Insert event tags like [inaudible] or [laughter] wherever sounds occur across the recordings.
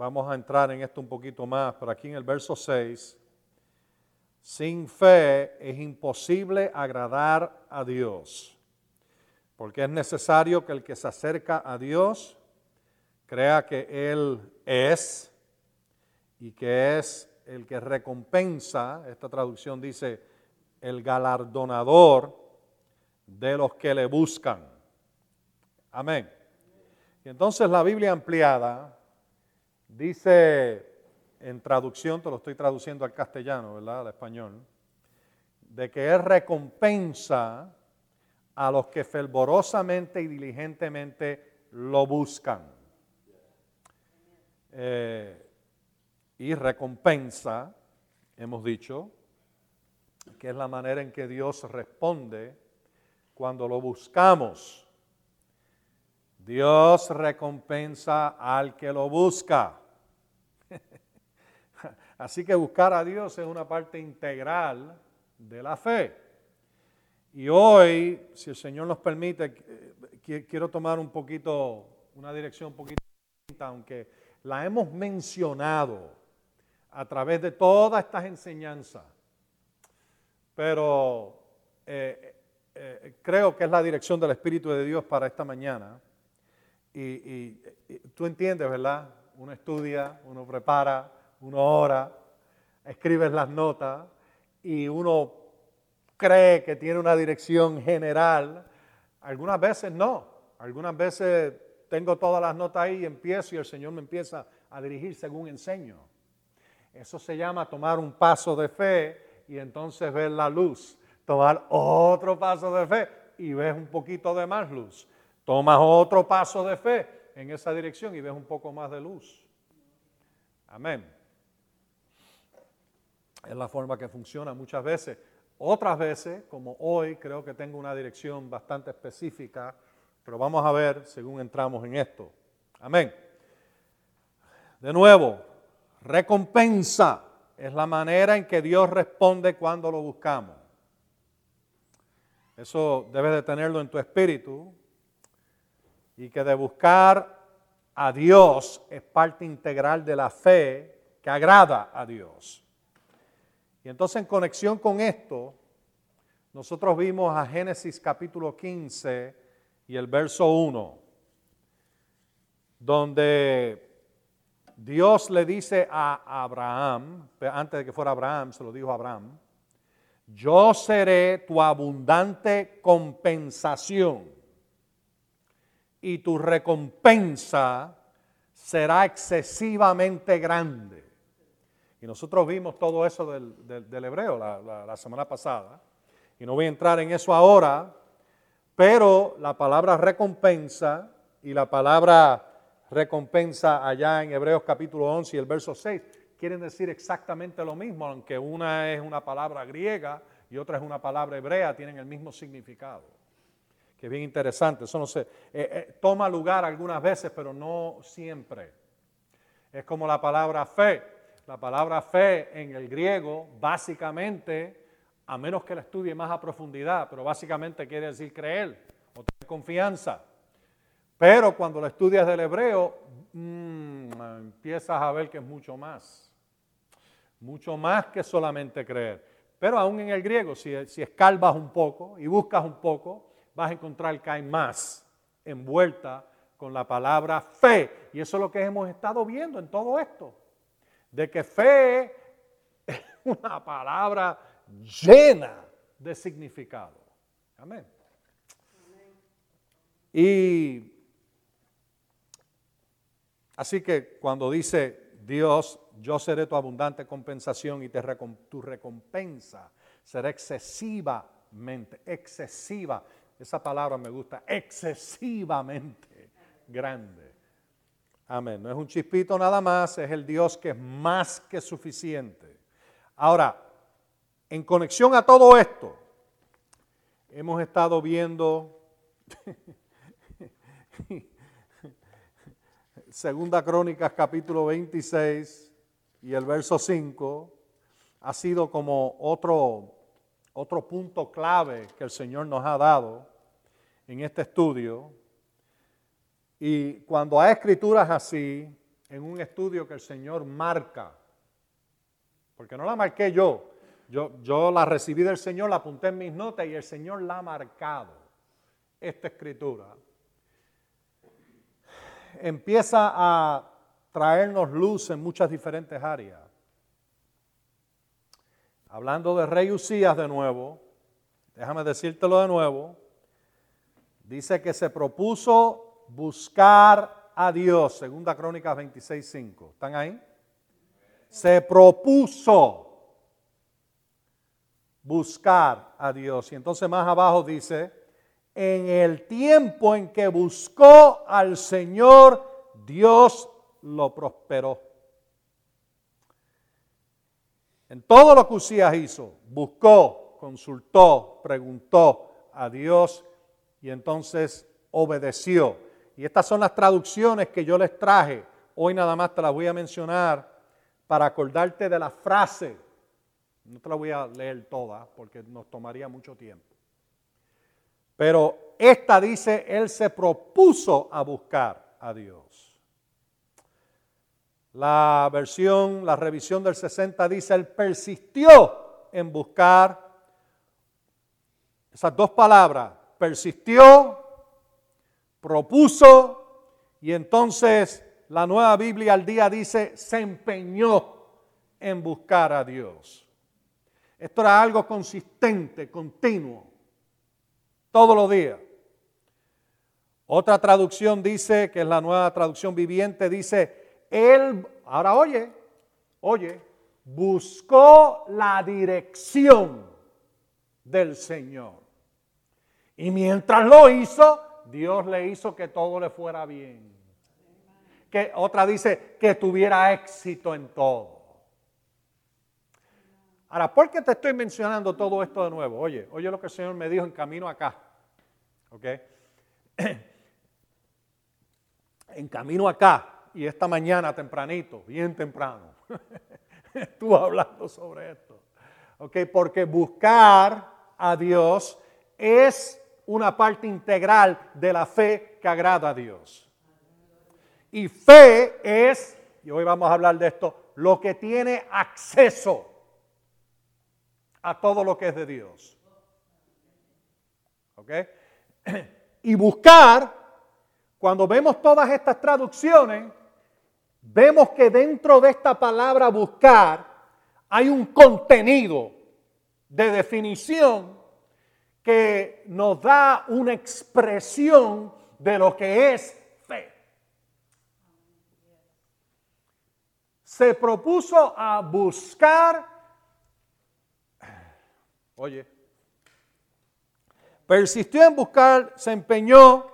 vamos a entrar en esto un poquito más, pero aquí en el verso 6, sin fe es imposible agradar a Dios, porque es necesario que el que se acerca a Dios crea que Él es y que es el que recompensa, esta traducción dice, el galardonador de los que le buscan. Amén. Y entonces la Biblia ampliada dice en traducción, te lo estoy traduciendo al castellano, ¿verdad? Al español, de que Él recompensa a los que fervorosamente y diligentemente lo buscan. Eh, y recompensa, hemos dicho, que es la manera en que Dios responde cuando lo buscamos. Dios recompensa al que lo busca. [laughs] Así que buscar a Dios es una parte integral de la fe. Y hoy, si el Señor nos permite, eh, quiero tomar un poquito, una dirección un poquito distinta, aunque la hemos mencionado a través de todas estas enseñanzas. Pero eh, eh, creo que es la dirección del Espíritu de Dios para esta mañana. Y, tú entiendes, ¿verdad? Uno estudia, uno prepara, uno ora, escribes las notas y uno cree que tiene una dirección general. Algunas veces no. Algunas veces tengo todas las notas ahí y empiezo y el Señor me empieza a dirigir según enseño. Eso se llama tomar un paso de fe y entonces ver la luz. Tomar otro paso de fe y ves un poquito de más luz. Tomas otro paso de fe en esa dirección y ves un poco más de luz. Amén. Es la forma que funciona muchas veces. Otras veces, como hoy, creo que tengo una dirección bastante específica, pero vamos a ver según entramos en esto. Amén. De nuevo, recompensa es la manera en que Dios responde cuando lo buscamos. Eso debes de tenerlo en tu espíritu y que de buscar a Dios es parte integral de la fe que agrada a Dios. Y entonces en conexión con esto, nosotros vimos a Génesis capítulo 15 y el verso 1, donde Dios le dice a Abraham, antes de que fuera Abraham, se lo dijo a Abraham, yo seré tu abundante compensación y tu recompensa será excesivamente grande. Y nosotros vimos todo eso del, hebreo la, la semana pasada, y no voy a entrar en eso ahora, pero la palabra recompensa y la palabra recompensa allá en Hebreos capítulo 11 y el verso 6 quieren decir exactamente lo mismo, aunque una es una palabra griega y otra es una palabra hebrea, tienen el mismo significado. Que es bien interesante. Eso no se, eh, eh, toma lugar algunas veces, pero no siempre. Es como la palabra fe. La palabra fe en el griego, básicamente, a menos que la estudie más a profundidad, pero básicamente quiere decir creer o tener confianza. Pero cuando lo estudias del hebreo, mm, empiezas a ver que es mucho más. Mucho más que solamente creer. Pero aún en el griego, si, si escalvas un poco y buscas un poco, vas a encontrar que hay más envuelta con la palabra fe. Y eso es lo que hemos estado viendo en todo esto. De que fe es una palabra llena de significado. Amén. Y Así que cuando dice Dios, yo seré tu abundante compensación y tu recompensa será excesivamente, excesiva, esa palabra me gusta, excesivamente grande. Amén. No es un chispito nada más, es el Dios que es más que suficiente. Ahora, en conexión a todo esto, hemos estado viendo [laughs] Segunda Crónicas capítulo 26 y el verso 5 ha sido como otro, otro punto clave que el Señor nos ha dado en este estudio. Y cuando hay escrituras así, en un estudio que el Señor marca, porque no la marqué yo, yo, la recibí del Señor, la apunté en mis notas y el Señor la ha marcado, esta escritura. Empieza a traernos luz en muchas diferentes áreas. Hablando de rey Usías de nuevo, déjame decírtelo de nuevo, dice que se propuso buscar a Dios, segunda Crónicas 26.5. ¿Están ahí? Se propuso buscar a Dios. Y entonces más abajo dice, en el tiempo en que buscó al Señor, Dios lo prosperó. En todo lo que Usías hizo, buscó, consultó, preguntó a Dios y entonces obedeció. Y estas son las traducciones que yo les traje. Hoy nada más te las voy a mencionar para acordarte de la frase. No te la voy a leer toda porque nos tomaría mucho tiempo. Pero esta dice, Él se propuso a buscar a Dios. La versión, la revisión del 60 dice, él persistió en buscar esas dos palabras, persistió, propuso y entonces la nueva Biblia al día dice, se empeñó en buscar a Dios. Esto era algo consistente, continuo, todos los días. Otra traducción dice, que es la nueva traducción viviente, dice, él, ahora oye, oye, buscó la dirección del Señor. Y mientras lo hizo, Dios le hizo que todo le fuera bien. Que otra dice que tuviera éxito en todo. Ahora, ¿por qué te estoy mencionando todo esto de nuevo? Oye, oye lo que el Señor me dijo en camino acá. ¿Ok? [clears throat] En camino acá, y esta mañana tempranito, bien temprano, [laughs] estuvo hablando sobre esto. ¿Ok? Porque buscar a Dios es una parte integral de la fe que agrada a Dios. Y fe es, y hoy vamos a hablar de esto, lo que tiene acceso a todo lo que es de Dios. ¿Ok? [clears throat] Y buscar, cuando vemos todas estas traducciones, vemos que dentro de esta palabra buscar hay un contenido de definición que nos da una expresión de lo que es fe. Se propuso a buscar, oye, persistió en buscar, se empeñó,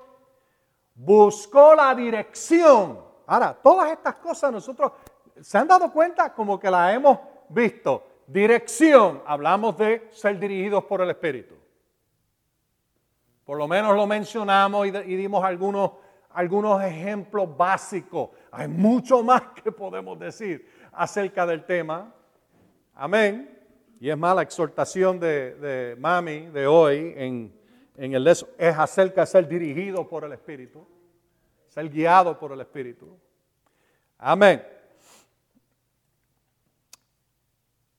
buscó la dirección Ahora, todas estas cosas nosotros, ¿se han dado cuenta? Como que las hemos visto. Dirección, hablamos de ser dirigidos por el Espíritu. Por lo menos lo mencionamos y, dimos algunos, algunos ejemplos básicos. Hay mucho más [laughs] que podemos decir acerca del tema. Amén. Y es más, la exhortación de, Mami de hoy en, en el es acerca de ser dirigido por el Espíritu ser guiado por el Espíritu. Amén.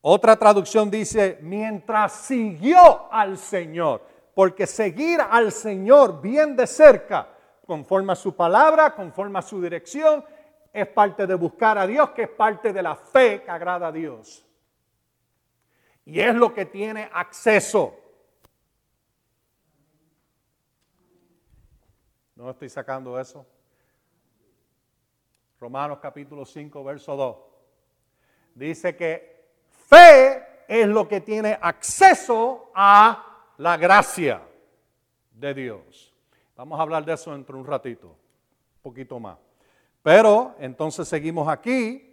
Otra traducción dice, mientras siguió al Señor, porque seguir al Señor bien de cerca, conforme a su palabra, conforme a su dirección, es parte de buscar a Dios, que es parte de la fe que agrada a Dios. Y es lo que tiene acceso. No estoy sacando eso. Romanos capítulo 5, verso 2. Dice que fe es lo que tiene acceso a la gracia de Dios. Vamos a hablar de eso dentro de un ratito, un poquito más. Pero entonces seguimos aquí.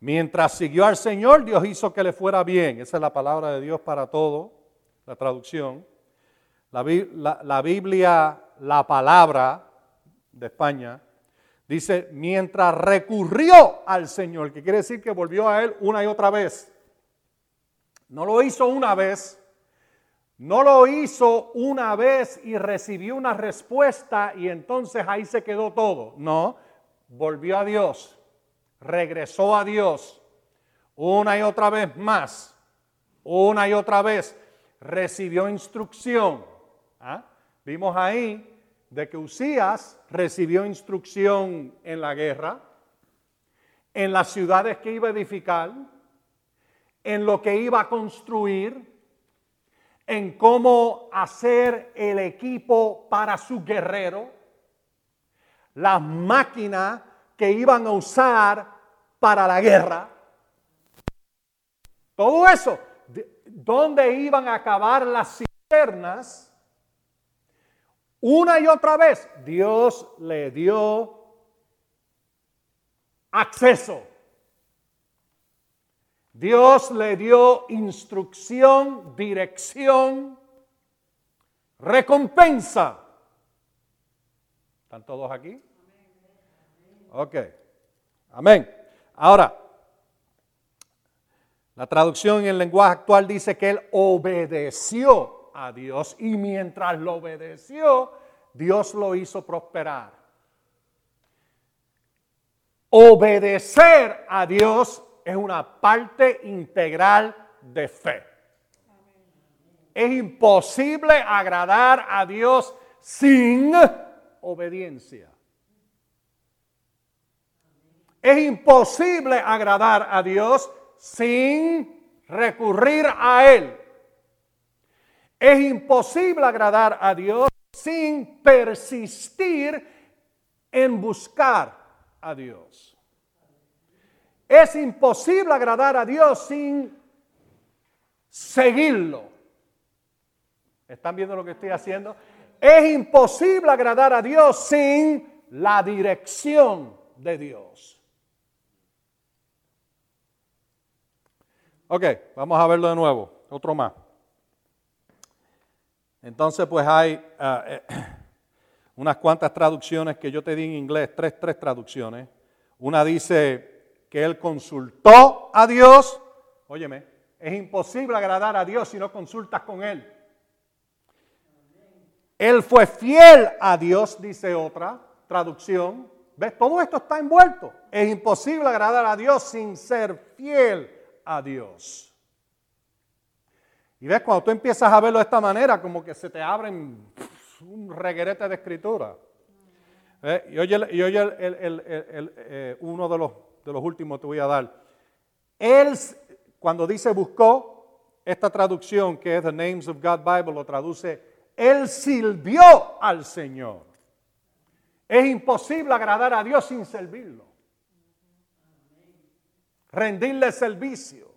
Mientras siguió al Señor, Dios hizo que le fuera bien. Esa es la palabra de Dios para todo, la traducción. La, Biblia, la palabra de España, Dice, mientras recurrió al Señor, que quiere decir que volvió a Él una y otra vez. No lo hizo una vez, no lo hizo una vez y recibió una respuesta y entonces ahí se quedó todo. No, volvió a Dios regresó a Dios una y otra vez más, una y otra vez, recibió instrucción. ¿ah? Vimos ahí de que Usías recibió instrucción en la guerra, en las ciudades que iba a edificar, en lo que iba a construir, en cómo hacer el equipo para su guerrero, las máquinas que iban a usar para la guerra. Todo eso, ¿dónde iban a acabar las cisternas? Una y otra vez Dios le dio acceso. Dios le dio instrucción, dirección, recompensa. ¿Están todos aquí? Ok. Amén. Ahora, la traducción en el lenguaje actual dice que él obedeció a Dios y mientras lo obedeció, Dios lo hizo prosperar. Obedecer a Dios es una parte integral de fe. Es imposible agradar a Dios sin obediencia. Es imposible agradar a Dios sin recurrir a Él. Es imposible agradar a Dios sin persistir en buscar a Dios. Es imposible agradar a Dios sin seguirlo. ¿Están viendo lo que estoy haciendo? Es imposible agradar a Dios sin la dirección de Dios. Ok, vamos a verlo de nuevo. Otro más. Entonces, pues hay ah, eh, [clears throat] unas cuantas traducciones que yo te di en inglés, tres, tres traducciones. Una dice que él consultó a Dios. Óyeme, es imposible agradar a Dios si no consultas con Él. Él fue fiel a Dios, dice otra traducción. ¿Ves? Todo esto está envuelto. Es imposible agradar a Dios sin ser fiel a Dios. Y ves, cuando tú empiezas a verlo de esta manera, como que se te abren un reguerete de escritura. Y oye, y oye eh, uno de los, los últimos te voy a dar. Él, cuando dice buscó, esta traducción que es The Names of God Bible lo traduce, Él sirvió al Señor. Es imposible agradar a Dios sin servirlo. Rendirle servicio.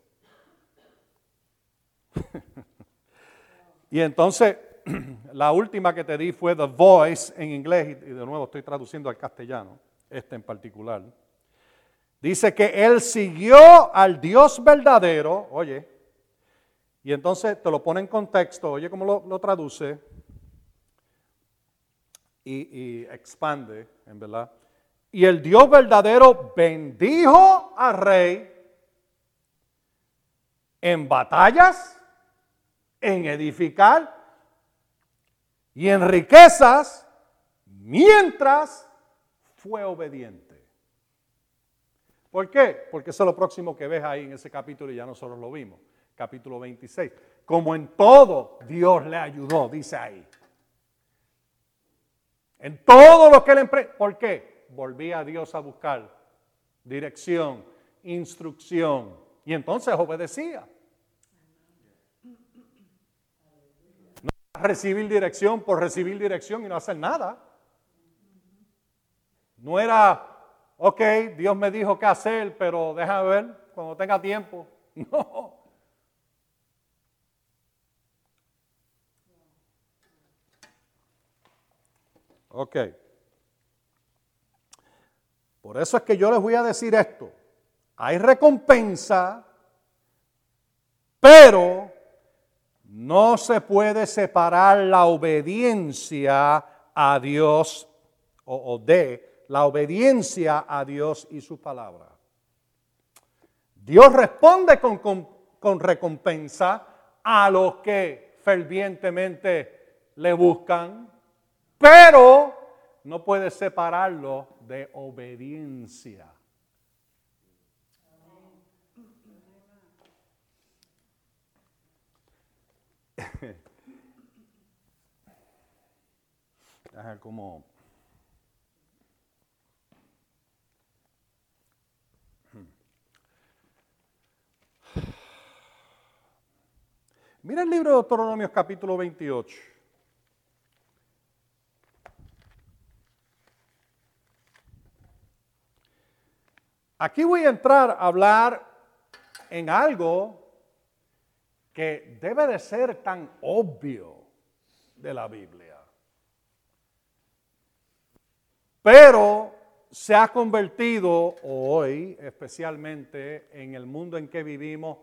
[laughs] y entonces, [clears throat] la última que te di fue The Voice en inglés, y de nuevo estoy traduciendo al castellano, este en particular. Dice que él siguió al Dios verdadero, oye, y entonces te lo pone en contexto, oye cómo lo, traduce y, y expande, en verdad. Y el Dios verdadero bendijo al rey en batallas en edificar y en riquezas mientras fue obediente. ¿Por qué? Porque eso es lo próximo que ves ahí en ese capítulo y ya nosotros lo vimos. Capítulo 26. Como en todo Dios le ayudó, dice ahí. En todo lo que le emprendió. ¿Por qué? Volvía a Dios a buscar dirección, instrucción. Y entonces obedecía. recibir dirección por recibir dirección y no hacer nada. No era, ok, Dios me dijo qué hacer, pero déjame ver cuando tenga tiempo. [laughs] No. Ok. Por eso es que yo les voy a decir esto. Hay recompensa, pero no se puede separar la obediencia a Dios o, de la obediencia a Dios y su palabra. Dios responde con, con, recompensa a los que fervientemente le buscan, pero no puede separarlo de obediencia. [laughs] como Mira el libro de Deuteronomios capítulo 28. Aquí voy a entrar a hablar en algo que debe de ser tan obvio de la Biblia. Pero se ha convertido hoy, especialmente en el mundo en que vivimos,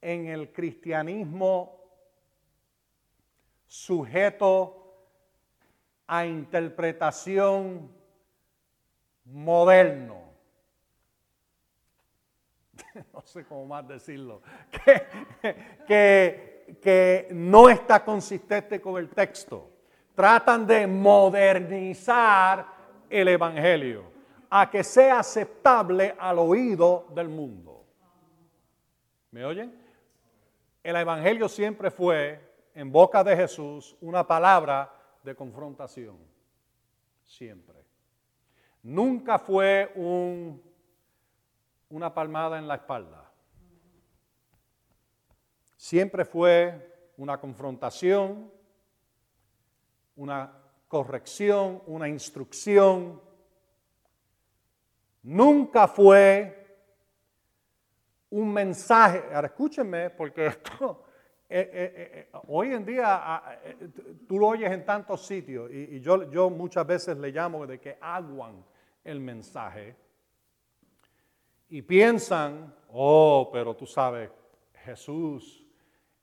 en el cristianismo sujeto a interpretación moderno. [laughs] no sé cómo más decirlo, [laughs] que, que, no está consistente con el texto. Tratan de modernizar el Evangelio a que sea aceptable al oído del mundo. ¿Me oyen? El Evangelio siempre fue, en boca de Jesús, una palabra de confrontación. Siempre. Nunca fue un una palmada en la espalda. Siempre fue una confrontación, una corrección, una instrucción. Nunca fue un mensaje. Ahora escúchenme, porque esto [laughs] eh, eh, eh, hoy en día ah, tú lo oyes en tantos sitios y, yo, yo muchas veces le llamo de que aguan el mensaje y piensan, oh, pero tú sabes, Jesús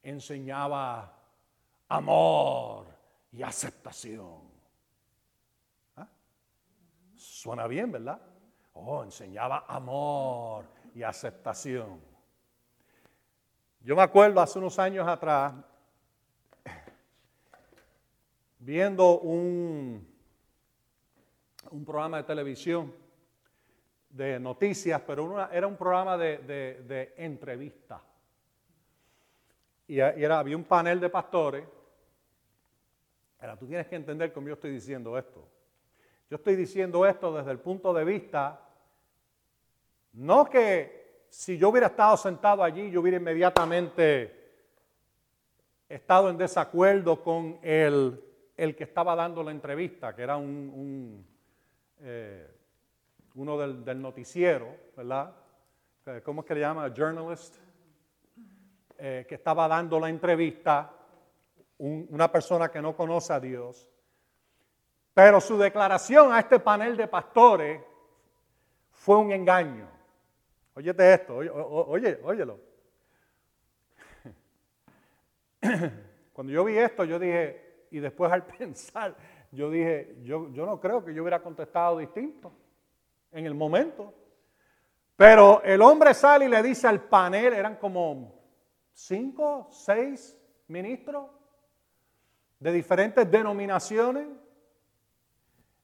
enseñaba amor y aceptación. ¿Ah? Suena bien, ¿verdad? Oh, enseñaba amor y aceptación. Yo me acuerdo hace unos años atrás, viendo un, un programa de televisión, de noticias, pero era un programa de, de, entrevista. Y, era, había un panel de pastores. Ahora, tú tienes que entender cómo yo estoy diciendo esto. Yo estoy diciendo esto desde el punto de vista, no que si yo hubiera estado sentado allí, yo hubiera inmediatamente estado en desacuerdo con el, el que estaba dando la entrevista, que era un, eh, uno del, noticiero, ¿verdad? Eh, ¿Cómo es que le llama? Journalist, eh, que estaba dando la entrevista, una persona que no conoce a Dios. Pero su declaración a este panel de pastores fue un engaño. Óyete esto, oye, óyelo. [coughs] Cuando yo vi esto, yo dije, y después al [laughs] pensar, yo dije, yo, yo no creo que yo hubiera contestado distinto en el momento. Pero el hombre sale y le dice al panel, eran como cinco, seis ministros de diferentes denominaciones.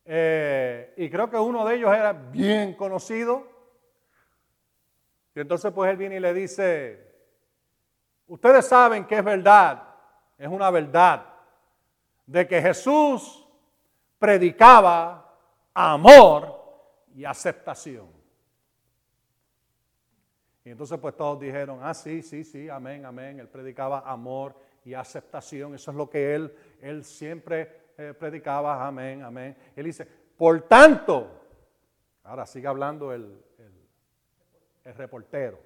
Eh, y creo que uno de ellos era bien conocido. Y entonces pues él viene y le dice, ustedes saben que es verdad, es una verdad, de que Jesús predicaba amor y aceptación. Y entonces pues todos dijeron, ah, sí, sí, sí, amén, amén. Él predicaba amor y aceptación. Eso es lo que él, él siempre eh, predicaba, amén, amén. Él dice, por tanto, ahora sigue hablando el, el reportero,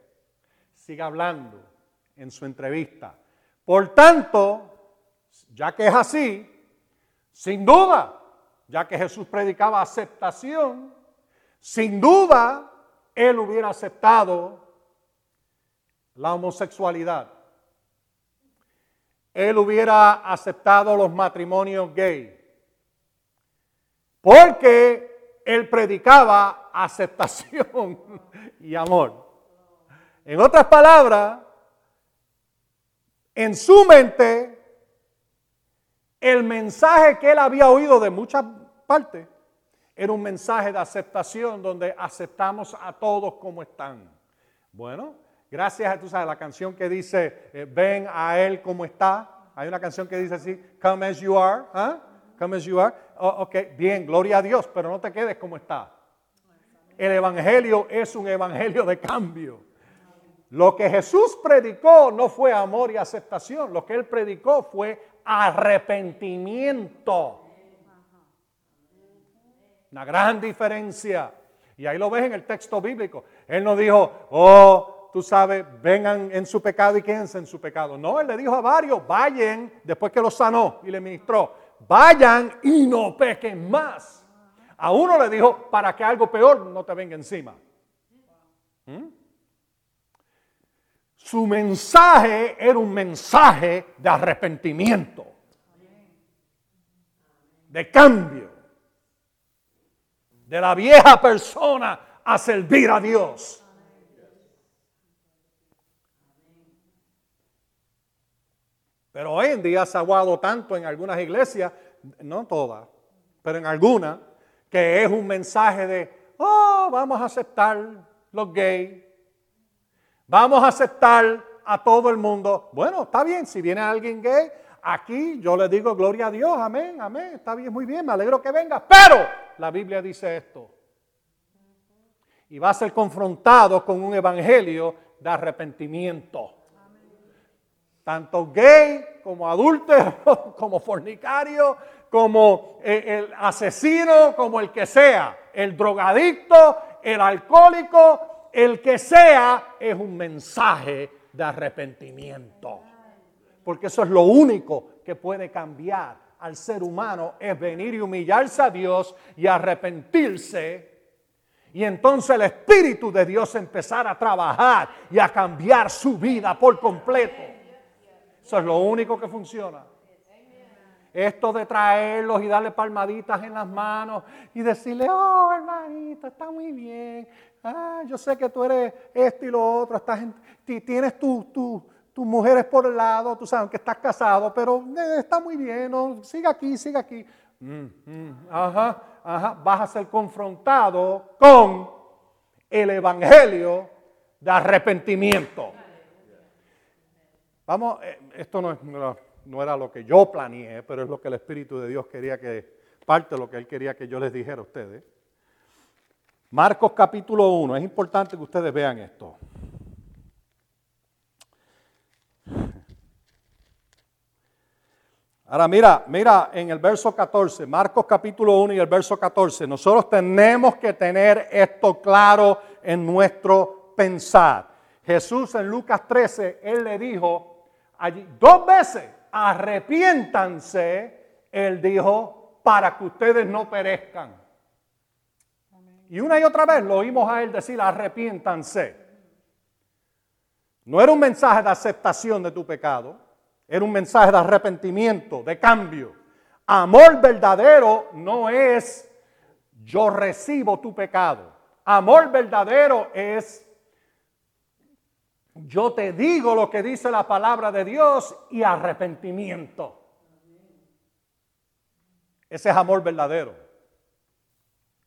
sigue hablando en su entrevista. Por tanto, ya que es así, sin duda, ya que Jesús predicaba aceptación, sin duda, él hubiera aceptado la homosexualidad. Él hubiera aceptado los matrimonios gay. Porque él predicaba aceptación y amor. En otras palabras, en su mente, el mensaje que él había oído de muchas partes era un mensaje de aceptación donde aceptamos a todos como están. Bueno, gracias a tú sabes la canción que dice, eh, ven a Él como está. Hay una canción que dice así, come as you are. ¿Ah? Come as you are. Oh, ok, bien, gloria a Dios, pero no te quedes como está. El Evangelio es un Evangelio de cambio. Lo que Jesús predicó no fue amor y aceptación, lo que él predicó fue arrepentimiento. Una gran diferencia. Y ahí lo ves en el texto bíblico. Él no dijo, oh, tú sabes, vengan en su pecado y quédense en su pecado. No, él le dijo a varios, vayan, después que los sanó y le ministró, vayan y no pequen más. A uno le dijo, para que algo peor no te venga encima. ¿Mm? Su mensaje era un mensaje de arrepentimiento, de cambio, de la vieja persona a servir a Dios. Pero hoy en día se ha aguado tanto en algunas iglesias, no todas, pero en algunas, que es un mensaje de, oh, vamos a aceptar los gays, vamos a aceptar a todo el mundo. Bueno, está bien, si viene alguien gay, aquí yo le digo gloria a Dios, amén, amén, está bien, muy bien, me alegro que venga, pero la Biblia dice esto. Y va a ser confrontado con un evangelio de arrepentimiento. Tanto gay como adúltero, [laughs] como fornicario, como el asesino, como el que sea, el drogadicto, el alcohólico, el que sea, es un mensaje de arrepentimiento. Porque eso es lo único que puede cambiar al ser humano, es venir y humillarse a Dios y arrepentirse. Y entonces el Espíritu de Dios empezar a trabajar y a cambiar su vida por completo. Eso es lo único que funciona. Esto de traerlos y darle palmaditas en las manos y decirle, oh hermanito, está muy bien. Ah, yo sé que tú eres esto y lo otro. Estás tienes tus mujeres por el lado, tú sabes que estás casado, pero eh, está muy bien. ¿no? Sigue aquí, sigue aquí. Mm, mm, ajá, ajá. Vas a ser confrontado con el evangelio de arrepentimiento. Vamos, eh, esto no es no era lo que yo planeé, pero es lo que el Espíritu de Dios quería que, parte de lo que Él quería que yo les dijera a ustedes. Marcos capítulo 1, es importante que ustedes vean esto. Ahora mira, mira en el verso 14, Marcos capítulo 1 y el verso 14, nosotros tenemos que tener esto claro en nuestro pensar. Jesús en Lucas 13, Él le dijo allí dos veces, arrepiéntanse, él dijo, para que ustedes no perezcan. Y una y otra vez lo oímos a él decir, arrepiéntanse. No era un mensaje de aceptación de tu pecado, era un mensaje de arrepentimiento, de cambio. Amor verdadero no es yo recibo tu pecado. Amor verdadero es yo te digo lo que dice la palabra de Dios y arrepentimiento. Ese es amor verdadero.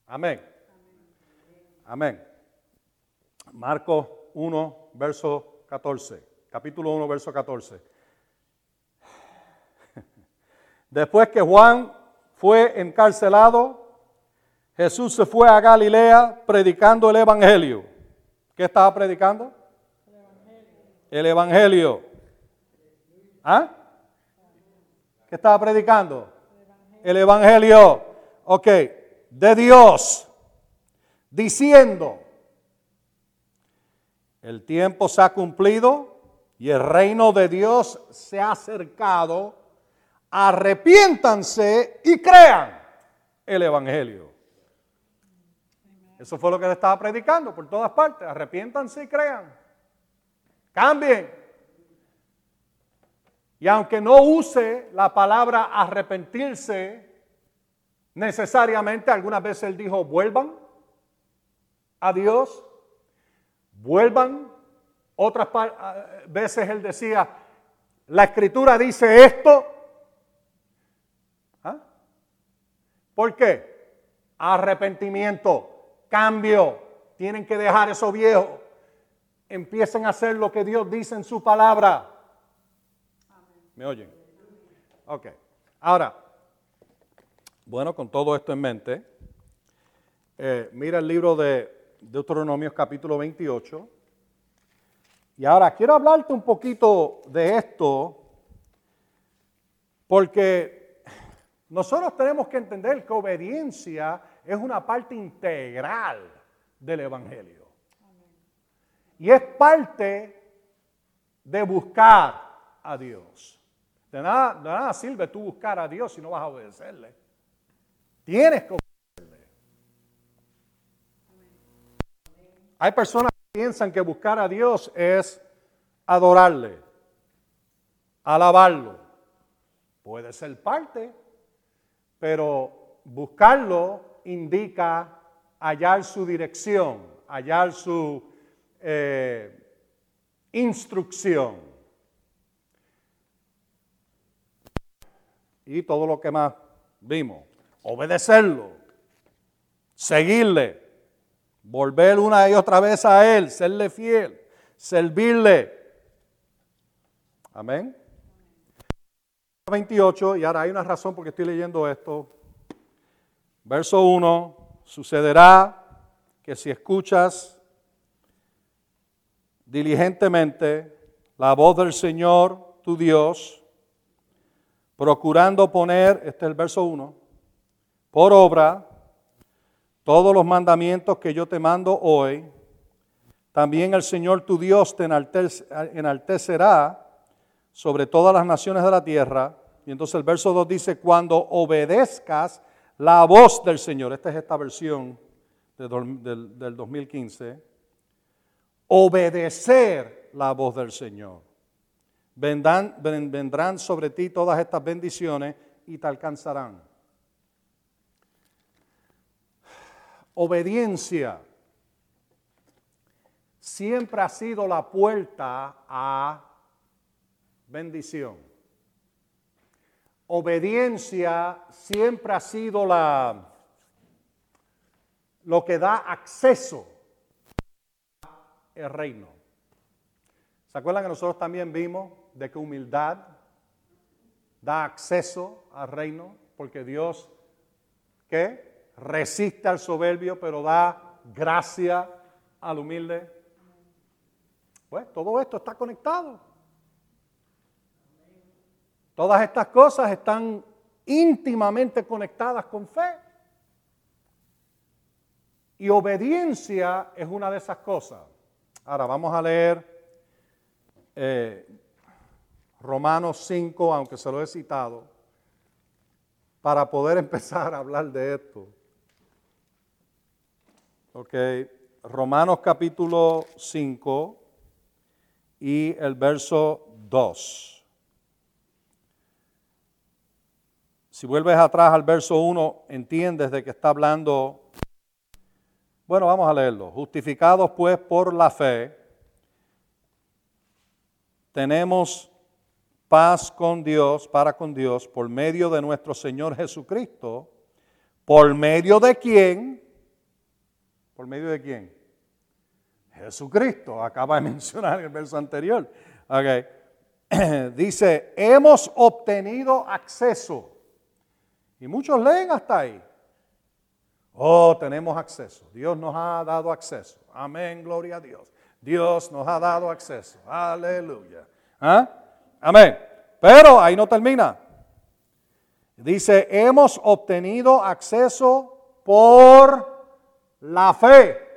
Amén. Amén. Marcos 1, verso 14. Capítulo 1, verso 14. [laughs] Después que Juan fue encarcelado, Jesús se fue a Galilea predicando el Evangelio. ¿Qué estaba predicando? El Evangelio. ¿Ah? ¿Qué estaba predicando? El Evangelio. Ok, de Dios. Diciendo, el tiempo se ha cumplido y el reino de Dios se ha acercado. Arrepiéntanse y crean el Evangelio. Eso fue lo que le estaba predicando por todas partes. Arrepiéntanse y crean. Cambien. Y aunque no use la palabra arrepentirse, necesariamente algunas veces él dijo, vuelvan a Dios, vuelvan. Otras veces él decía, la escritura dice esto. ¿Ah? ¿Por qué? Arrepentimiento, cambio. Tienen que dejar eso viejo empiecen a hacer lo que Dios dice en su palabra. ¿Me oyen? Ok. Ahora, bueno, con todo esto en mente, eh, mira el libro de Deuteronomios capítulo 28. Y ahora quiero hablarte un poquito de esto, porque nosotros tenemos que entender que obediencia es una parte integral del Evangelio. Y es parte de buscar a Dios. De nada, sirve tú buscar a Dios si no vas a obedecerle. Tienes que obedecerle. Hay personas que piensan que buscar a Dios es adorarle, alabarlo. Puede ser parte, pero buscarlo indica hallar su dirección, hallar su eh, instrucción. Y todo lo que más vimos, obedecerlo, seguirle, volver una y otra vez a Él, serle fiel, servirle. Amén. 28, y ahora hay una razón porque estoy leyendo esto. Verso 1, sucederá que si escuchas diligentemente la voz del Señor, tu Dios, procurando poner, este es el verso 1, por obra todos los mandamientos que yo te mando hoy, también el Señor tu Dios te enaltecerá sobre todas las naciones de la tierra. Y entonces el verso 2 dice, cuando obedezcas la voz del Señor, esta es esta versión del, del 2015, obedecer la voz del Señor. Vendrán, sobre ti todas estas bendiciones y te alcanzarán. Obediencia siempre ha sido la puerta a bendición. Obediencia siempre ha sido la lo que da acceso el reino. ¿Se acuerdan que nosotros también vimos de que humildad da acceso al reino? Porque Dios, ¿qué? Resiste al soberbio, pero da gracia al humilde. Pues todo esto está conectado. Todas estas cosas están íntimamente conectadas con fe. Y obediencia es una de esas cosas. Ahora vamos a leer eh, Romanos 5, aunque se lo he citado, para poder [laughs] empezar a hablar de esto. Ok, Romanos capítulo 5 y el verso 2. Si vuelves atrás al verso 1, entiendes de que está hablando bueno, vamos a leerlo. Justificados pues por la fe, tenemos paz con Dios, para con Dios, por medio de nuestro Señor Jesucristo, por medio de quién, por medio de quién, Jesucristo, acaba de [laughs] mencionar en el verso anterior. Okay. [clears throat] Dice, hemos obtenido acceso. Y muchos leen hasta ahí. Oh, tenemos acceso. Dios nos ha dado acceso. Amén, gloria a Dios. Dios nos ha dado acceso. Aleluya. ¿Ah? Amén. Pero ahí no termina. Dice, hemos obtenido acceso por la fe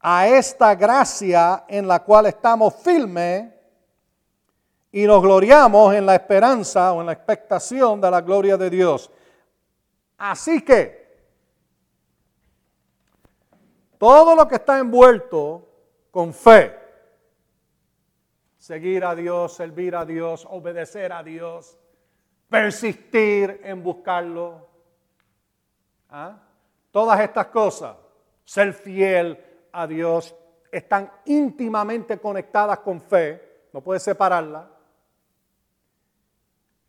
a esta gracia en la cual estamos firmes y nos gloriamos en la esperanza o en la expectación de la gloria de Dios. Así que todo lo que está envuelto con fe, seguir a Dios, servir a Dios, obedecer a Dios, persistir en buscarlo, ¿ah? todas estas cosas, ser fiel a Dios, están íntimamente conectadas con fe, no puedes separarlas.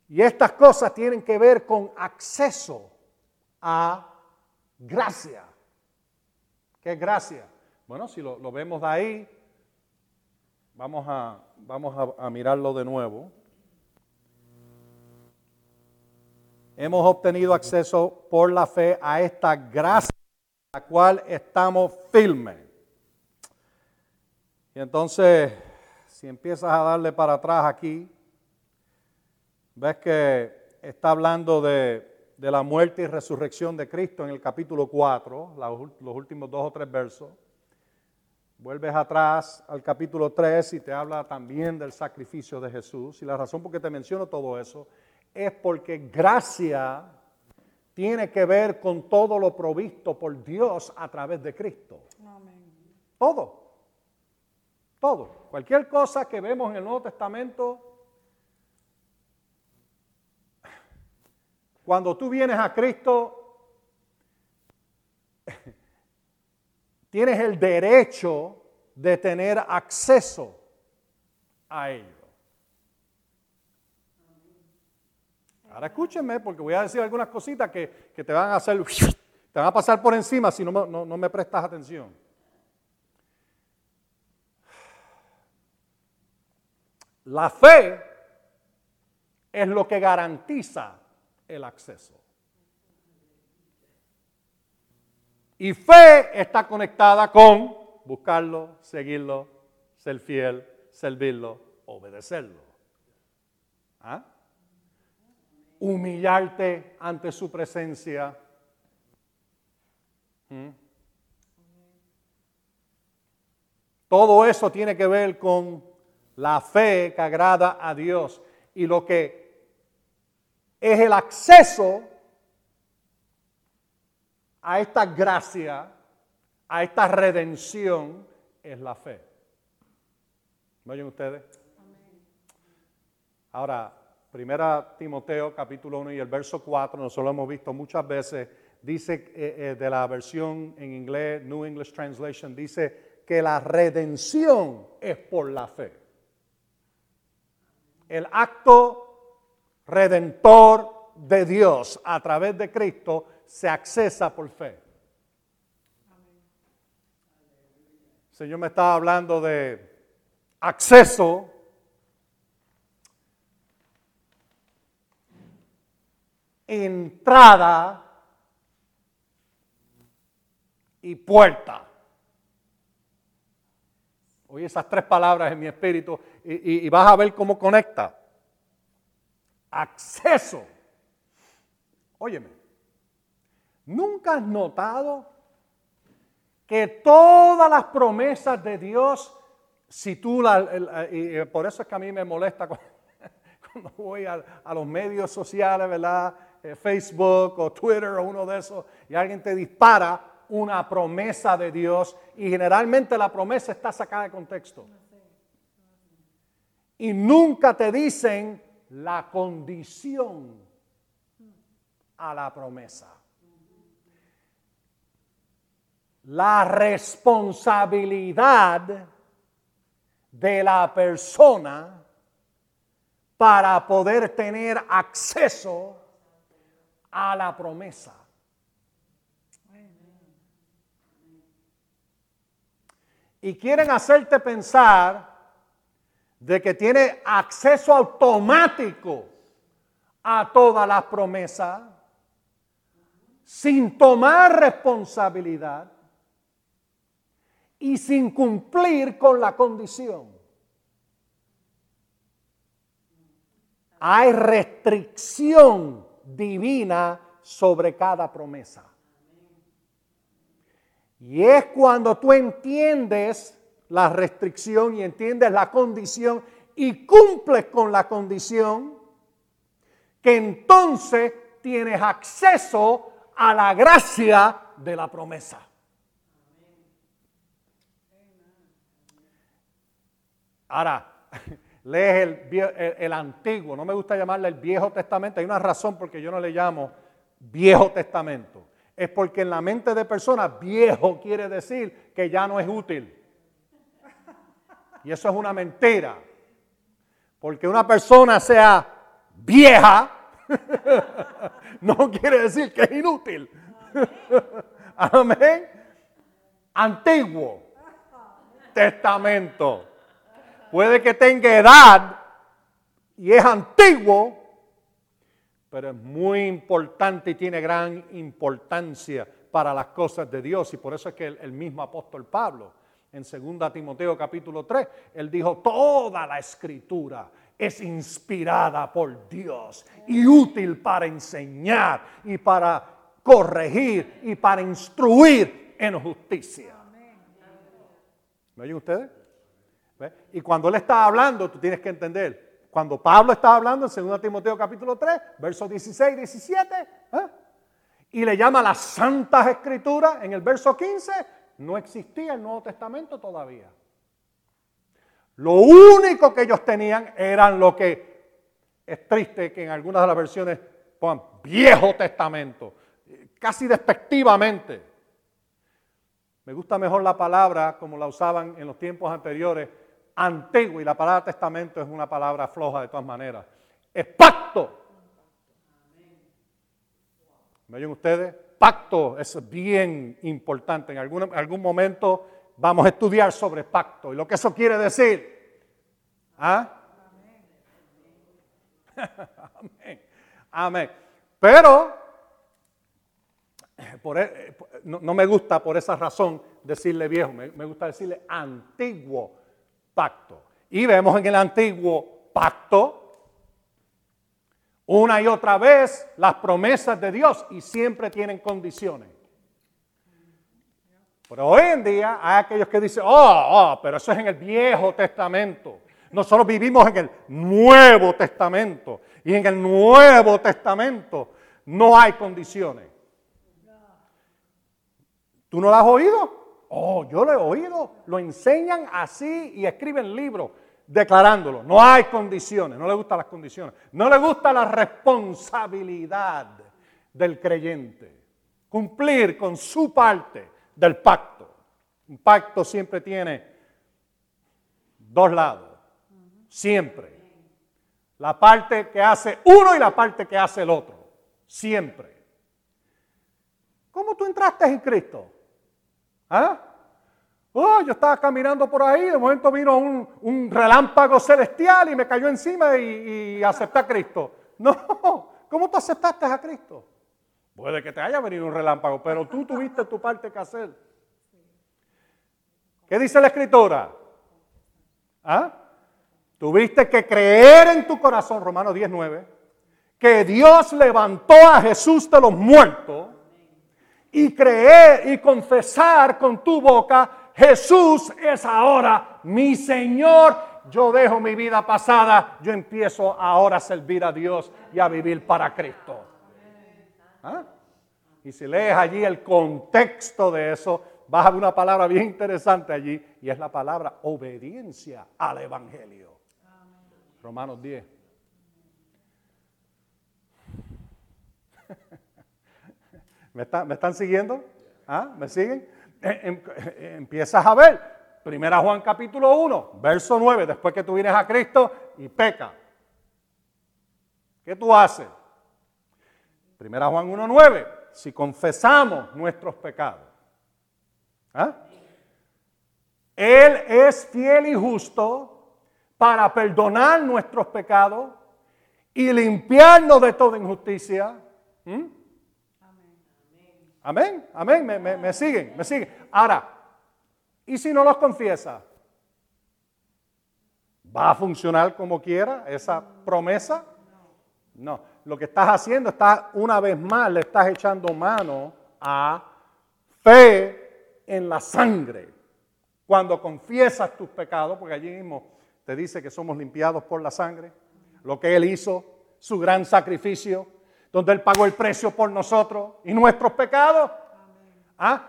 Y estas cosas tienen que ver con acceso a gracia. ¿Qué gracia? Bueno, si lo, vemos de ahí, vamos, a, vamos a, mirarlo de nuevo. hemos obtenido acceso por la fe a esta gracia, la cual estamos firmes. Y entonces, si empiezas a darle para atrás aquí, ves que está hablando de, la muerte y resurrección de Cristo en el capítulo 4, los últimos dos o tres versos. Vuelves atrás al capítulo 3 y te habla también del sacrificio de Jesús. Y la razón por que te menciono todo eso es porque gracia tiene que ver con todo lo provisto por Dios a través de Cristo. Todo. Todo. Cualquier cosa que vemos en el Nuevo Testamento Cuando tú vienes a Cristo, [laughs] tienes el derecho de tener acceso a ello. Ahora escúchenme porque voy a decir algunas cositas que, te van a hacer, [laughs] te van a pasar por encima si no, no, no me prestas atención. La fe es lo que garantiza el acceso. Y fe está conectada con buscarlo, seguirlo, ser fiel, servirlo, obedecerlo. ¿Ah? Humillarte ante su presencia. ¿Mm? Todo eso tiene que ver con la fe que agrada a Dios y lo que es el acceso a esta gracia, a esta redención, es la fe. ¿Me oyen ustedes? Ahora, primera Timoteo capítulo 1 y el verso 4, nosotros lo hemos visto muchas veces, dice eh, eh, de la versión en inglés, New English Translation, dice que la redención es por la fe. El acto redentor de Dios a través de Cristo se accesa por fe. El Señor me estaba hablando de acceso entrada y puerta. Oye esas tres palabras en mi espíritu y, y vas a ver cómo conecta acceso. Óyeme, ¿nunca has notado que todas las promesas de Dios, si tú las, y por eso es que a mí me molesta [laughs] cuando, voy a, los medios sociales, ¿verdad? Eh, Facebook o Twitter o uno de esos, y alguien te dispara una promesa de Dios y generalmente la promesa está sacada de contexto. Y nunca te dicen la condición a la promesa. La responsabilidad de la persona para poder tener acceso a la promesa. Y quieren hacerte pensar de que tiene acceso automático a todas las promesas sin tomar responsabilidad y sin cumplir con la condición. Hay restricción divina sobre cada promesa. Y es cuando tú entiendes la restricción y entiendes la condición y cumples con la condición, que entonces tienes acceso a la gracia de la promesa. Ahora, [laughs] lees el, el, antiguo, no me gusta llamarle el Viejo Testamento, hay una razón porque yo no le llamo Viejo Testamento. Es porque en la mente de personas viejo quiere decir que ya no es útil. Y eso es una mentira. Porque una persona sea vieja [laughs] no quiere decir que es inútil. [laughs] Amén. Antiguo. Testamento. Puede que tenga edad y es antiguo, pero es muy importante y tiene gran importancia para las cosas de Dios. Y por eso es que el, mismo apóstol Pablo, en 2 Timoteo capítulo 3, él dijo, toda la escritura es inspirada por Dios y útil para enseñar y para corregir y para instruir en justicia. ¿Me oyen ustedes? Y cuando él está hablando, tú tienes que entender, cuando Pablo está hablando en 2 Timoteo capítulo 3, versos 16 y 17, ¿eh? y le llama las santas escrituras, en el verso 15, no existía el Nuevo Testamento todavía. Lo único que ellos tenían eran lo que es triste que en algunas de las versiones pongan Viejo Testamento, casi despectivamente. Me gusta mejor la palabra como la usaban en los tiempos anteriores, antiguo, y la palabra testamento es una palabra floja de todas maneras. Es pacto. ¿Me oyen ustedes? Pacto es bien importante. En algún, algún momento vamos a estudiar sobre pacto y lo que eso quiere decir. ¿Ah? Amén. [laughs] Amén. Pero e, no, me gusta por esa razón decirle viejo, me, gusta decirle antiguo pacto. Y vemos en el antiguo pacto una y otra vez las promesas de Dios y siempre tienen condiciones. Pero hoy en día hay aquellos que dicen, oh, oh, pero eso es en el Viejo Testamento. Nosotros vivimos en el Nuevo Testamento. Y en el Nuevo Testamento no hay condiciones. ¿Tú no lo has oído? Oh, yo lo he oído. Lo enseñan así y escriben libros declarándolo. No hay condiciones, no le gustan las condiciones. No le gusta la responsabilidad del creyente. Cumplir con su parte del pacto. Un pacto siempre tiene dos lados. Siempre. La parte que hace uno y la parte que hace el otro. Siempre. ¿Cómo tú entraste en Cristo? ¿Ah? Oh, yo estaba caminando por ahí, de momento vino un, relámpago celestial y me cayó encima y, y, acepté a Cristo. No, [laughs] ¿cómo tú aceptaste a Cristo? Puede que te haya venido un relámpago, pero tú tuviste tu parte que hacer. ¿Qué dice la escritura? ¿Ah? Tuviste que creer en tu corazón, Romanos 19, que Dios levantó a Jesús de los muertos y creer y confesar con tu boca, Jesús es ahora mi Señor. Yo dejo mi vida pasada, yo empiezo ahora a servir a Dios y a vivir para Cristo. ¿Ah? Y si lees allí el contexto de eso, vas a ver una palabra bien interesante allí y es la palabra obediencia al Evangelio. Romanos 10. [laughs] ¿Me, están siguiendo? ¿Ah? ¿Me siguen? Eh, em, eh, empiezas a ver, Primera Juan capítulo 1, verso 9, después que tú vienes a Cristo y peca. ¿Qué tú haces? Primera Juan 1, 9, si confesamos nuestros pecados. ¿ah? Él es fiel y justo para perdonar nuestros pecados y limpiarnos de toda injusticia. Amén, amén, me, siguen, me siguen. Ahora, ¿y si no los confiesa? ¿Va a funcionar como quiera esa promesa? No, lo que estás haciendo, está una vez más, le estás echando mano a fe en la sangre. Cuando confiesas tus pecados, porque allí mismo te dice que somos limpiados por la sangre, lo que Él hizo, su gran sacrificio, donde Él pagó el precio por nosotros y nuestros pecados. ¿Ah?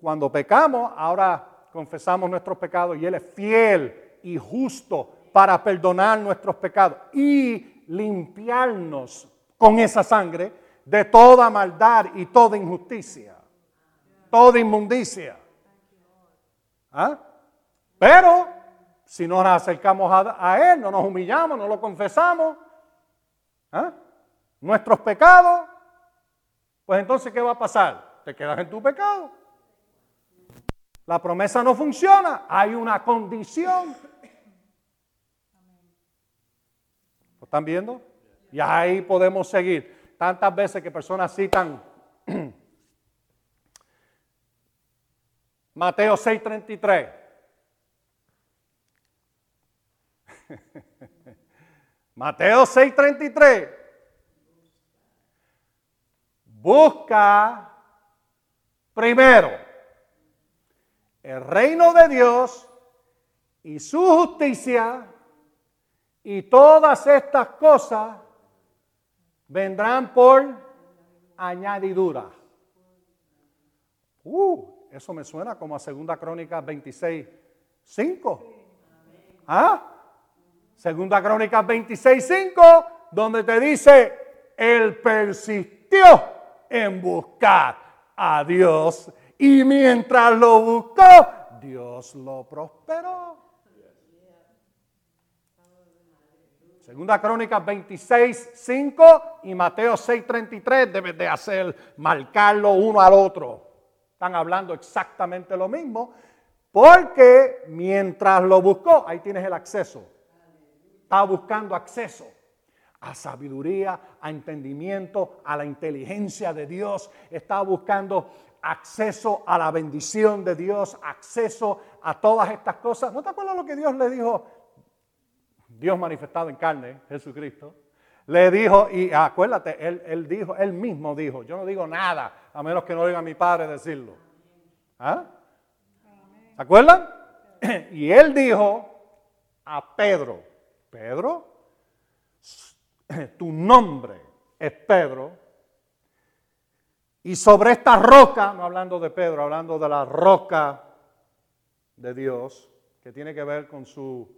Cuando pecamos, ahora confesamos nuestros pecados y Él es fiel y justo para perdonar nuestros pecados y limpiarnos con esa sangre de toda maldad y toda injusticia, toda inmundicia. ¿Ah? Pero si nos acercamos a, a, Él, no nos humillamos, no lo confesamos, ¿ah? Nuestros pecados, pues entonces ¿qué va a pasar? Te quedas en tu pecado. La promesa no funciona, hay una condición. ¿Lo están viendo? Y ahí podemos seguir. Tantas veces que personas citan [clears throat] Mateo 6:33. [laughs] Mateo 6:33. Busca primero el reino de Dios y su justicia y todas estas cosas vendrán por añadidura. Uh, eso me suena como a Segunda Crónica 26, 5. ¿Ah? Segunda Crónica 26, 5, donde te dice, él persistió en buscar a Dios y mientras lo buscó, Dios lo prosperó. Segunda Crónica 26, 5 y Mateo 6, 33 debes de hacer, marcarlo uno al otro. Están hablando exactamente lo mismo, porque mientras lo buscó, ahí tienes el acceso. Está buscando acceso a sabiduría, a entendimiento, a la inteligencia de Dios. Está buscando acceso a la bendición de Dios, acceso a todas estas cosas. ¿No te acuerdas lo que Dios le dijo Dios manifestado en carne, Jesucristo, le dijo, y acuérdate, él, dijo, él mismo dijo, yo no digo nada a menos que no oiga mi padre decirlo. ¿Ah? ¿Se acuerdan? [clears throat] Y él dijo a Pedro, Pedro, [coughs] tu nombre es Pedro, y sobre esta roca, no hablando de Pedro, hablando de la roca de Dios, que tiene que ver con su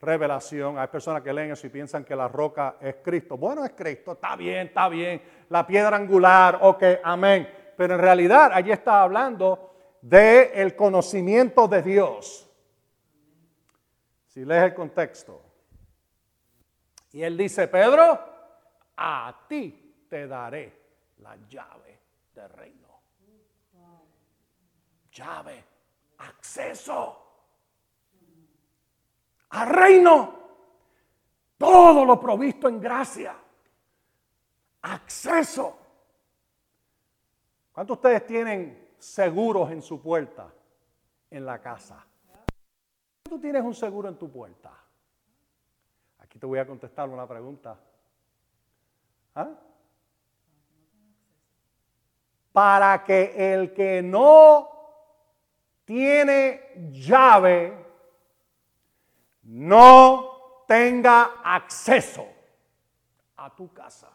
revelación. Hay personas que leen eso y piensan que la roca es Cristo. Bueno, es Cristo, está bien, está bien. La piedra angular, ok, amén. Pero en realidad allí está hablando del el conocimiento de Dios. Si lees el contexto. Y él dice, Pedro, a ti te daré la llave del reino. Llave, acceso al reino. Todo lo provisto en gracia. Acceso. ¿Cuántos de ustedes tienen seguros en su puerta en la casa? ¿Tú tienes un seguro en tu puerta? Aquí te voy a contestar una pregunta. ¿Ah? Para que el que no tiene llave no tenga acceso a tu casa.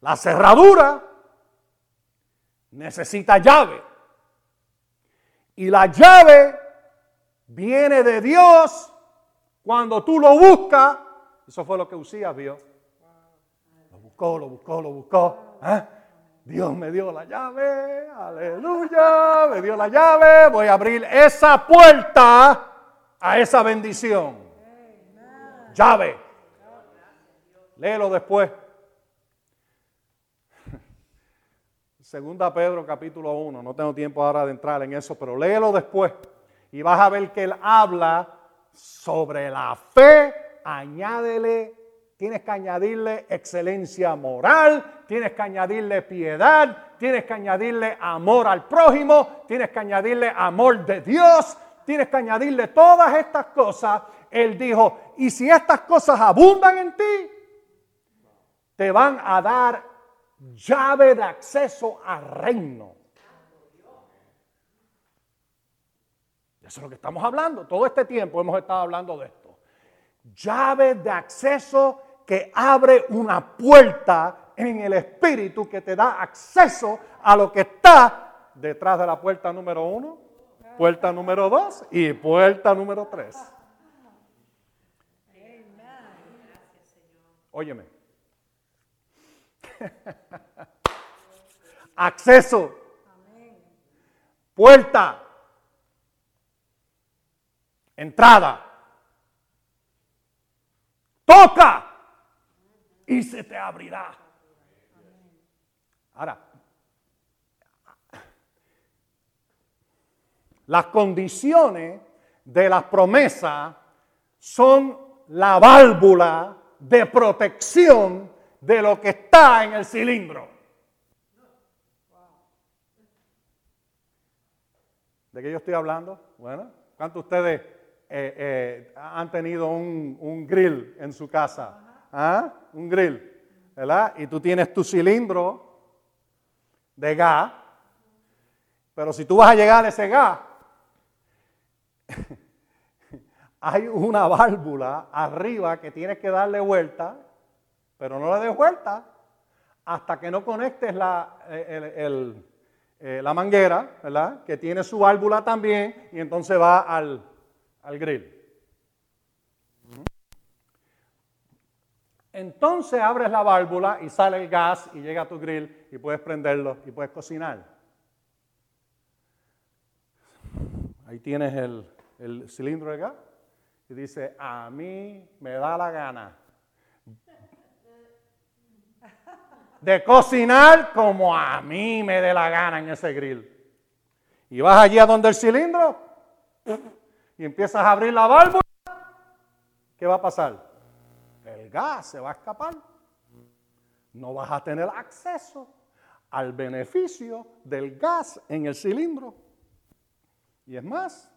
La cerradura necesita llave. Y la llave viene de Dios cuando tú lo buscas. Eso fue lo que Usías vio. Lo buscó, lo buscó, lo buscó. ¿eh? Dios me dio la llave, aleluya, me dio la llave, voy a abrir esa puerta a esa bendición. Llave. Léelo después. Segunda Pedro capítulo 1, no tengo tiempo ahora de entrar en eso, pero léelo después y vas a ver que él habla sobre la fe, añádele tienes que añadirle excelencia moral, tienes que añadirle piedad, tienes que añadirle amor al prójimo, tienes que añadirle amor de Dios, tienes que añadirle todas estas cosas. Él dijo, y si estas cosas abundan en ti, te van a dar llave de acceso al reino. Eso es lo que estamos hablando. Todo este tiempo hemos estado hablando de esto. Llave de acceso que abre una puerta en el espíritu que te da acceso a lo que está detrás de la puerta número uno, puerta número dos y puerta número tres. Óyeme. [laughs] Acceso. Puerta. Entrada. Toca y se te abrirá. Ahora, Las condiciones de las promesas son la válvula de protección de lo que está en el cilindro. ¿De qué yo estoy hablando? Bueno, ¿cuántos de ustedes eh, eh, han tenido un, un, grill en su casa? ¿Ah? Un grill, ¿verdad? Y tú tienes tu cilindro de gas, pero si tú vas a llegar a ese gas, [laughs] hay una válvula arriba que tienes que darle vuelta, pero no le des vuelta hasta que no conectes la, eh, la manguera, ¿verdad? Que tiene su válvula también y entonces va al, al grill. Entonces abres la válvula y sale el gas y llega a tu grill y puedes prenderlo y puedes cocinar. Ahí tienes el, el cilindro de gas y dice, a mí me da la gana de cocinar como a mí me dé la gana en ese grill. Y vas allí a donde el cilindro y empiezas a abrir la válvula, ¿qué va a pasar? El gas se va a escapar. No vas a tener acceso al beneficio del gas en el cilindro. Y es más,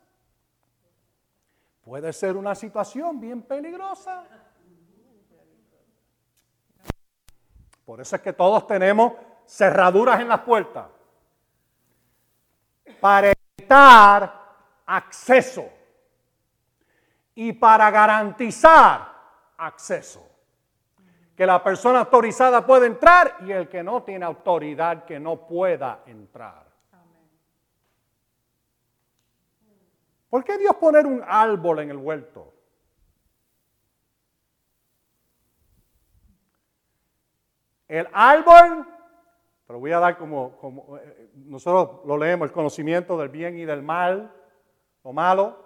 puede ser una situación bien peligrosa. Por eso es que todos tenemos cerraduras en las puertas. Para evitar acceso y para garantizar acceso. Que la persona autorizada puede entrar y el que no tiene autoridad que no pueda entrar. ¿Por qué Dios poner un árbol en el huerto? El árbol, te lo voy a dar como, como eh, nosotros lo leemos, el conocimiento del bien y del mal, lo malo,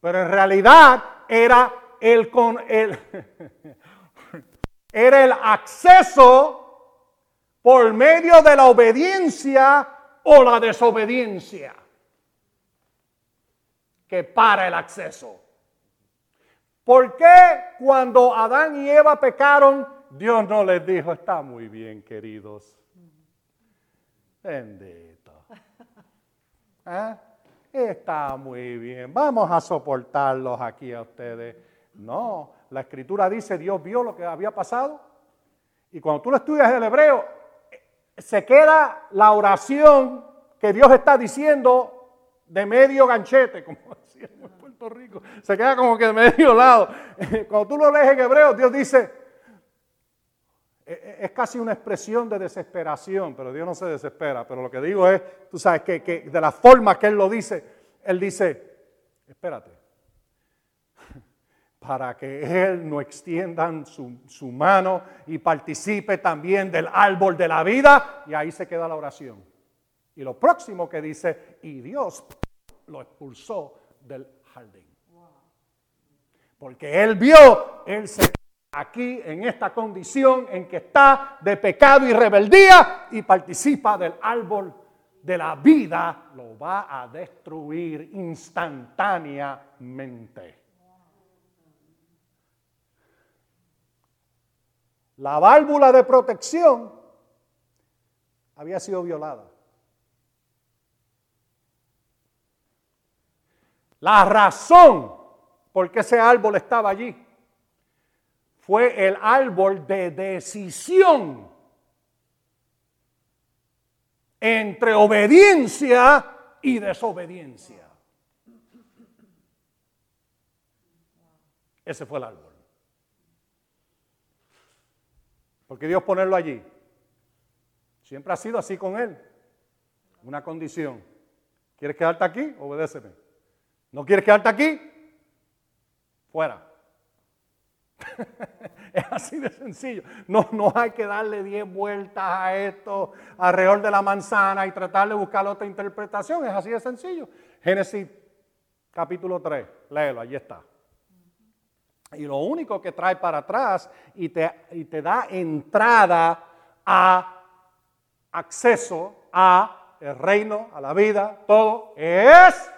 pero en realidad era el, con, el, [laughs] era el acceso por medio de la obediencia o la desobediencia que para el acceso. ¿Por qué cuando Adán y Eva pecaron, Dios no les dijo, está muy bien, queridos? Bendito. [laughs] ¿Eh? Está muy bien, vamos a soportarlos aquí a ustedes. No, la escritura dice, Dios vio lo que había pasado. Y cuando tú lo estudias en el hebreo, se queda la oración que Dios está diciendo de medio ganchete, como [laughs] decíamos en Puerto Rico. Se queda como que de medio lado. [laughs] Cuando tú lo lees en hebreo, Dios dice, es casi una expresión de desesperación, pero Dios no se desespera. Pero lo que digo es, tú sabes, que, de la forma que Él lo dice, Él dice, espérate, [laughs] para que Él no extienda su, su mano y participe también del árbol de la vida, y ahí se queda la oración. Y lo próximo que dice, y Dios lo expulsó del jardín. Porque él vio, él se aquí en esta condición en que está de pecado y rebeldía y participa del árbol de la vida, lo va a destruir instantáneamente. La válvula de protección había sido violada. La razón por qué ese árbol estaba allí fue el árbol de decisión entre obediencia y desobediencia. Ese fue el árbol. Porque Dios ponerlo allí. Siempre ha sido así con él. Una condición. ¿Quieres quedarte aquí? Obedéceme. ¿No quieres quedarte aquí? Fuera. [laughs] es así de sencillo. No, no hay que darle 10 vueltas a esto alrededor de la manzana y tratar de buscar otra interpretación. Es así de sencillo. Génesis capítulo 3, léelo, allí está. Y lo único que trae para atrás y te, y te da entrada a acceso a el reino, a la vida, todo es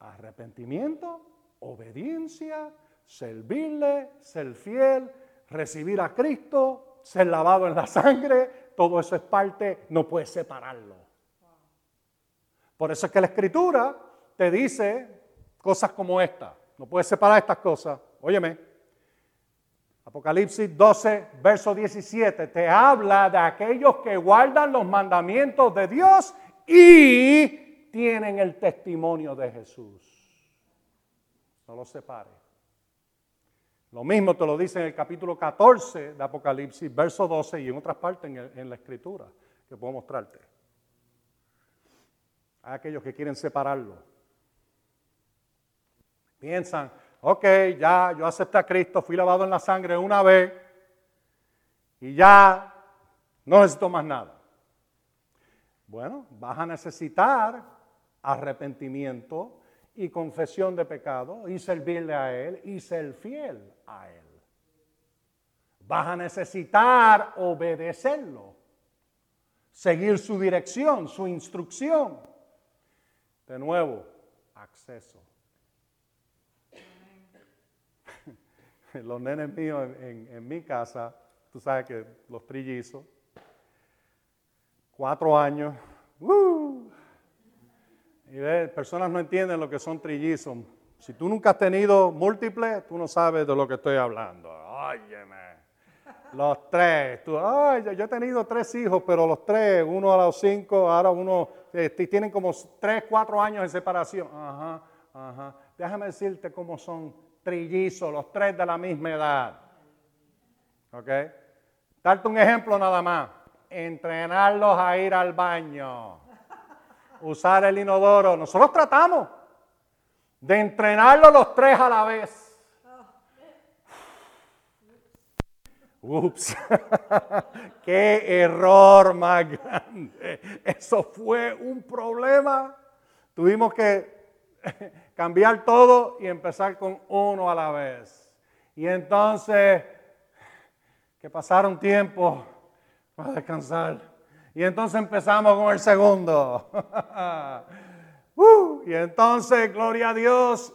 arrepentimiento, obediencia, servirle, ser fiel, recibir a Cristo, ser lavado en la sangre, todo eso es parte, no puedes separarlo. Por eso es que la escritura te dice cosas como esta, no puedes separar estas cosas. Óyeme, Apocalipsis 12, verso 17, te habla de aquellos que guardan los mandamientos de Dios y tienen el testimonio de Jesús. No los separe. Lo mismo te lo dice en el capítulo 14 de Apocalipsis, verso 12 y en otras partes en, la escritura que puedo mostrarte. Hay aquellos que quieren separarlo. Piensan, ok, ya yo acepté a Cristo, fui lavado en la sangre una vez y ya no necesito más nada. Bueno, vas a necesitar arrepentimiento y confesión de pecado y servirle a Él y ser fiel a Él. Vas a necesitar obedecerlo, seguir su dirección, su instrucción. De nuevo, acceso. [laughs] Los nenes míos en, mi casa, tú sabes que los trillizos, cuatro años, y personas no entienden lo que son trillizos. Si tú nunca has tenido múltiples, tú no sabes de lo que estoy hablando. Óyeme. Los tres. Tú, ay, yo, he tenido tres hijos, pero los tres, uno a los cinco, ahora uno, eh, tienen como tres, cuatro años de separación. Ajá, ajá. Déjame decirte cómo son trillizos, los tres de la misma edad. ¿Ok? Darte un ejemplo nada más. Entrenarlos a ir al baño usar el inodoro. Nosotros tratamos de entrenarlo los tres a la vez. Ups, [laughs] qué error más grande. Eso fue un problema. Tuvimos que [laughs] cambiar todo y empezar con uno a la vez. Y entonces, que pasaron tiempo para descansar. Y entonces empezamos con el segundo. [laughs] Uh, y entonces, gloria a Dios,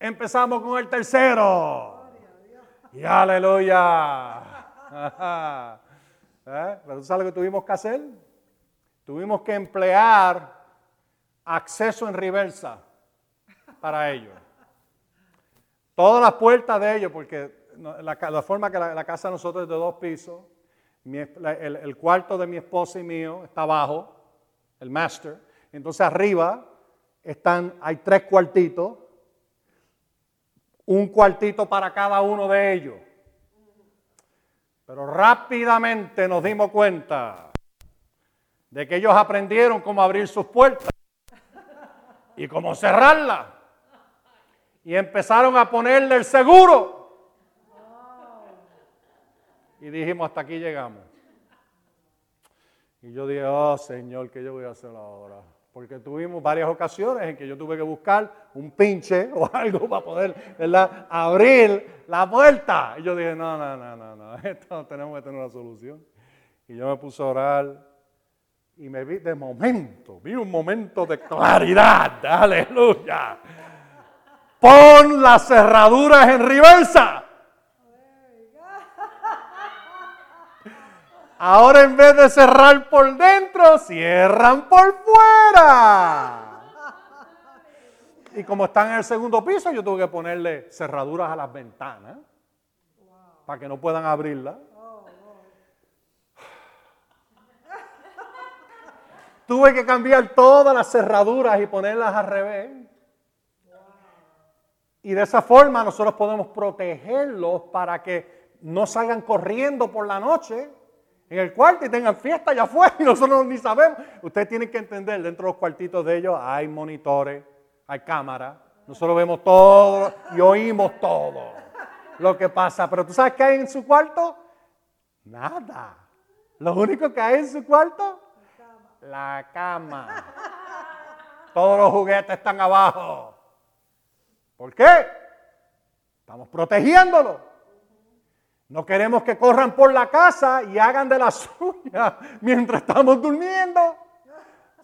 empezamos con el tercero. Y aleluya. [laughs] ¿Eh? Pero sabes lo que tuvimos que hacer? Tuvimos que emplear acceso en reversa para ellos. Todas las puertas de ellos, porque la, forma que la, casa de nosotros es de dos pisos, el, cuarto de mi esposa y mío está abajo, el master. Entonces arriba están, hay tres cuartitos, un cuartito para cada uno de ellos. Pero rápidamente nos dimos cuenta de que ellos aprendieron cómo abrir sus puertas y cómo cerrarlas. Y empezaron a ponerle el seguro y dijimos, hasta aquí llegamos. Y yo dije, oh Señor, ¿qué yo voy a hacer ahora? Porque tuvimos varias ocasiones en que yo tuve que buscar un pinche [laughs] o algo para poder ¿verdad? abrir la puerta. Y yo dije, no, no, no, no, no, [laughs] esto tenemos que tener una solución. Y yo me puse a orar y me vi de momento, vi un momento de claridad, [laughs] aleluya. Pon las cerraduras en reversa. Ahora en vez de cerrar por dentro, cierran por fuera. Y como están en el segundo piso, yo tuve que ponerle cerraduras a las ventanas para que no puedan abrirlas. Tuve que cambiar todas las cerraduras y ponerlas al revés. Y de esa forma nosotros podemos protegerlos para que no salgan corriendo por la noche en el cuarto y tengan fiesta allá afuera y nosotros ni sabemos. Ustedes tienen que entender, dentro de los cuartitos de ellos hay monitores, hay cámaras. Nosotros vemos todo y oímos todo lo que pasa. Pero ¿tú sabes qué hay en su cuarto? Nada. Lo único que hay en su cuarto, la cama. Todos los juguetes están abajo. ¿Por qué? Estamos protegiéndolo. No queremos que corran por la casa y hagan de la [laughs] suya mientras estamos durmiendo.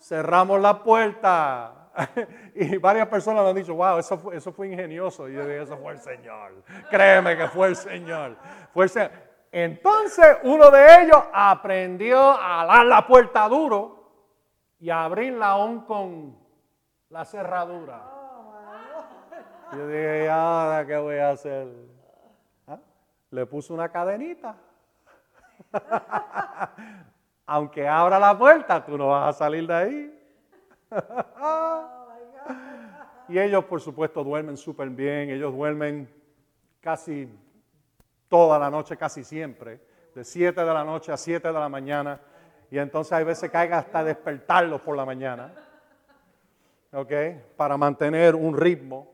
cerramos la puerta. [laughs] Y varias personas me han dicho, wow, eso fue, eso fue ingenioso. Y yo dije, eso fue el Señor. Créeme que fue el Señor. Fue el Señor. Entonces uno de ellos aprendió a dar la puerta duro y a abrirla aún con la cerradura. Yo dije, ¿y ahora qué voy a hacer? Le puse una cadenita. [laughs] Aunque abra la puerta, tú no vas a salir de ahí. [laughs] y ellos, por supuesto, duermen súper bien. Ellos duermen casi toda la noche, casi siempre, de 7 de la noche a 7 de la mañana. Y entonces hay veces que hay hasta despertarlos por la mañana. ¿Ok? Para mantener un ritmo.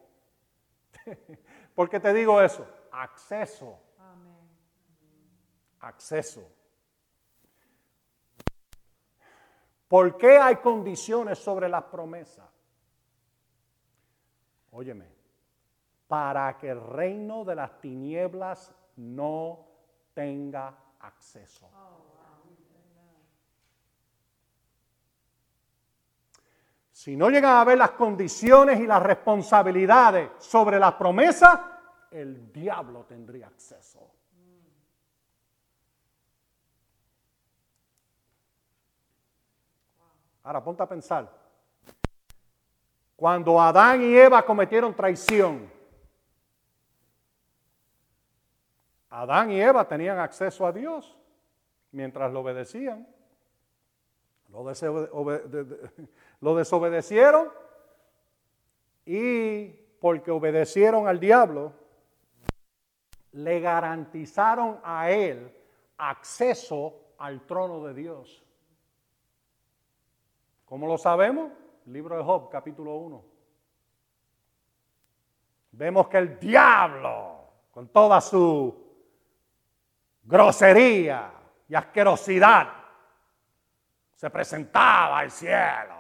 [laughs] ¿Por qué te digo eso? Acceso. Acceso. ¿Por qué hay condiciones sobre las promesas? Óyeme, para que el reino de las tinieblas no tenga acceso. Si no llegan a ver las condiciones y las responsabilidades sobre las promesas, el diablo tendría acceso. Ahora ponte a pensar. Cuando Adán y Eva cometieron traición, Adán y Eva tenían acceso a Dios mientras lo obedecían. Lo, [laughs] desobedecieron y porque obedecieron al diablo, le garantizaron a él acceso al trono de Dios. ¿Cómo lo sabemos? Libro de Job, capítulo 1. Vemos que el diablo, con toda su grosería y asquerosidad, se presentaba al cielo.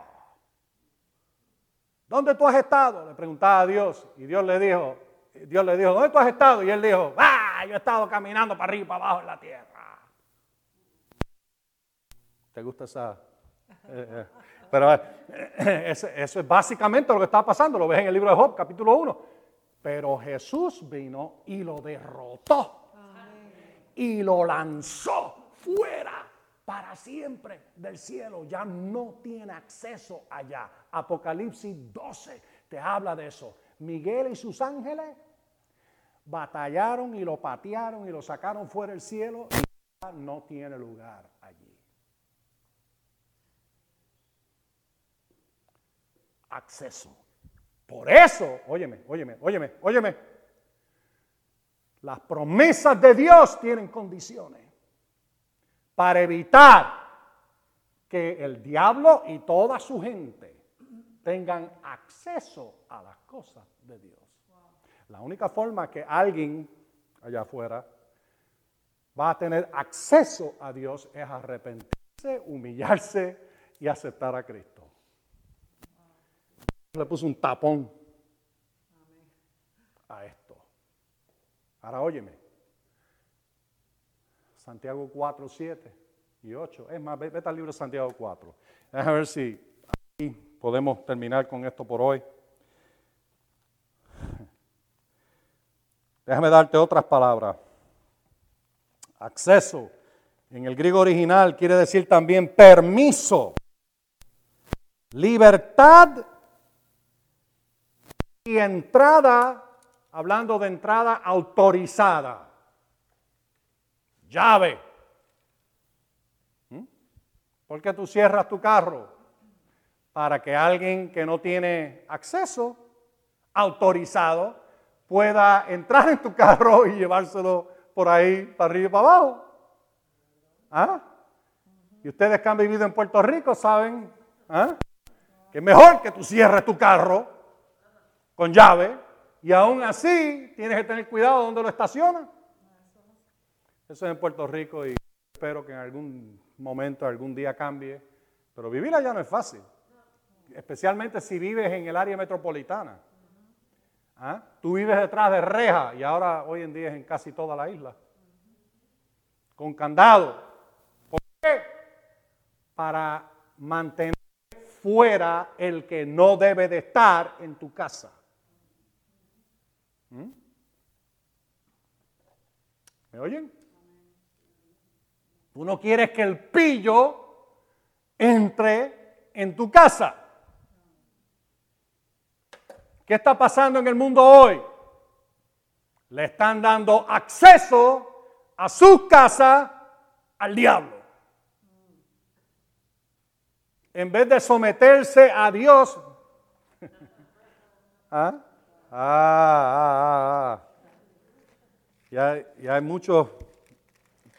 ¿Dónde tú has estado? Le preguntaba a Dios y Dios le dijo, Dios le dijo, ¿dónde tú has estado? Y él dijo, ah, yo he estado caminando para arriba y para abajo en la tierra. ¿Te gusta esa? [laughs] Pero eh, [clears throat] eso, es básicamente lo que está pasando, lo ves en el libro de Job, capítulo 1. Pero Jesús vino y lo derrotó. Y lo lanzó fuera para siempre del cielo. Ya no tiene acceso allá. Apocalipsis 12 te habla de eso. Miguel y sus ángeles batallaron y lo patearon y lo sacaron fuera del cielo. Y no tiene lugar allí. Acceso. Por eso, óyeme, óyeme, óyeme, óyeme. Las promesas de Dios tienen condiciones para evitar que el diablo y toda su gente tengan acceso a las cosas de Dios. La única forma que alguien allá afuera va a tener acceso a Dios es arrepentirse, humillarse y aceptar a Cristo le puso un tapón a esto. Ahora óyeme. Santiago 4, 7 y 8. Es más, vete al libro de Santiago 4. Déjame ver si aquí podemos terminar con esto por hoy. Déjame darte otras palabras. Acceso en el griego original quiere decir también permiso, libertad y entrada, hablando de entrada autorizada. Llave. ¿Mm? ¿Por qué tú cierras tu carro? Para que alguien que no tiene acceso autorizado pueda entrar en tu carro y llevárselo por ahí para arriba y para abajo. ¿Ah? Y ustedes que han vivido en Puerto Rico saben ¿ah? que es mejor que tú cierres tu carro con llave y aún así tienes que tener cuidado donde lo estacionas. Eso es en Puerto Rico y espero que en algún momento, algún día cambie. Pero vivir allá no es fácil, especialmente si vives en el área metropolitana. ¿Ah? Tú vives detrás de reja y ahora hoy en día es en casi toda la isla. Con candado. ¿Por qué? Para mantener fuera el que no debe de estar en tu casa. ¿Mm? ¿Me oyen? Tú no quieres que el pillo entre en tu casa. ¿Qué está pasando en el mundo hoy? Le están dando acceso a sus casas al diablo. En vez de someterse a Dios. [laughs] ¿Ah? Ah, ah, ah, Ya, ya hay muchos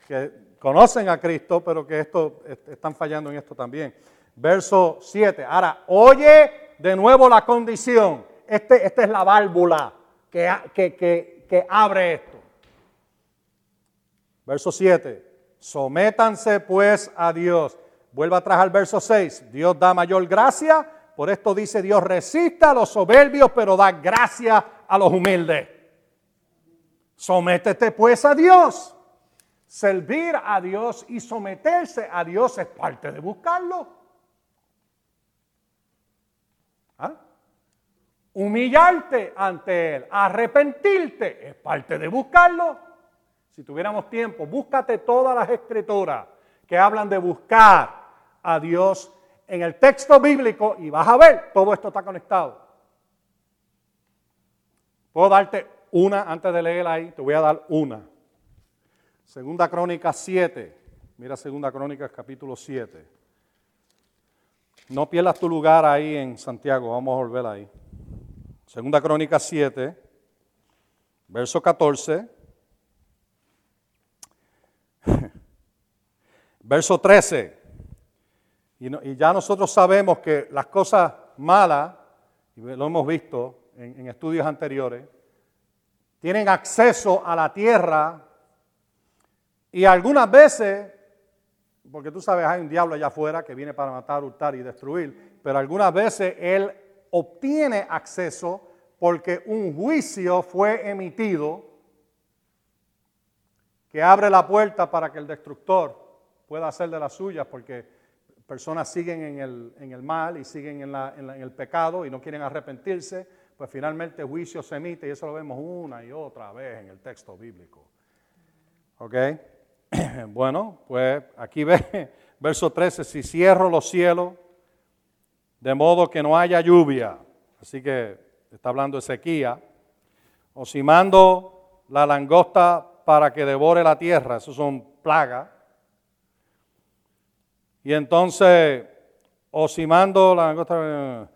que conocen a Cristo, pero que esto están fallando en esto también. Verso 7. Ahora, oye de nuevo la condición. Este, esta es la válvula que, que, que abre esto. Verso 7. Sométanse pues a Dios. Vuelva atrás al verso 6. Dios da mayor gracia. Por esto dice Dios resista a los soberbios, pero da gracia a los humildes. Sométete pues a Dios. Servir a Dios y someterse a Dios es parte de buscarlo. ¿Ah? Humillarte ante Él, arrepentirte, es parte de buscarlo. Si tuviéramos tiempo, búscate todas las escrituras que hablan de buscar a Dios en el texto bíblico y vas a ver, todo esto está conectado. Puedo darte una antes de leer ahí, te voy a dar una. Segunda Crónica 7. Mira Segunda Crónica capítulo 7. No pierdas tu lugar ahí en Santiago, vamos a volver ahí. Segunda Crónica 7, verso 14. [laughs] Verso 13. Y, ya nosotros sabemos que las cosas malas, y lo hemos visto en, en estudios anteriores, tienen acceso a la tierra y algunas veces, porque tú sabes, hay un diablo allá afuera que viene para matar, hurtar y destruir, pero algunas veces él obtiene acceso porque un juicio fue emitido que abre la puerta para que el destructor pueda hacer de las suyas, porque personas siguen en el, en el mal y siguen en, la, en, el pecado y no quieren arrepentirse, pues finalmente juicio se emite y eso lo vemos una y otra vez en el texto bíblico. ¿Ok? [clears throat] Bueno, pues aquí ve, [laughs] verso 13, si cierro los cielos, de modo que no haya lluvia, así que está hablando de o si mando la langosta para que devore la tierra, eso son plagas, y entonces, o si mando la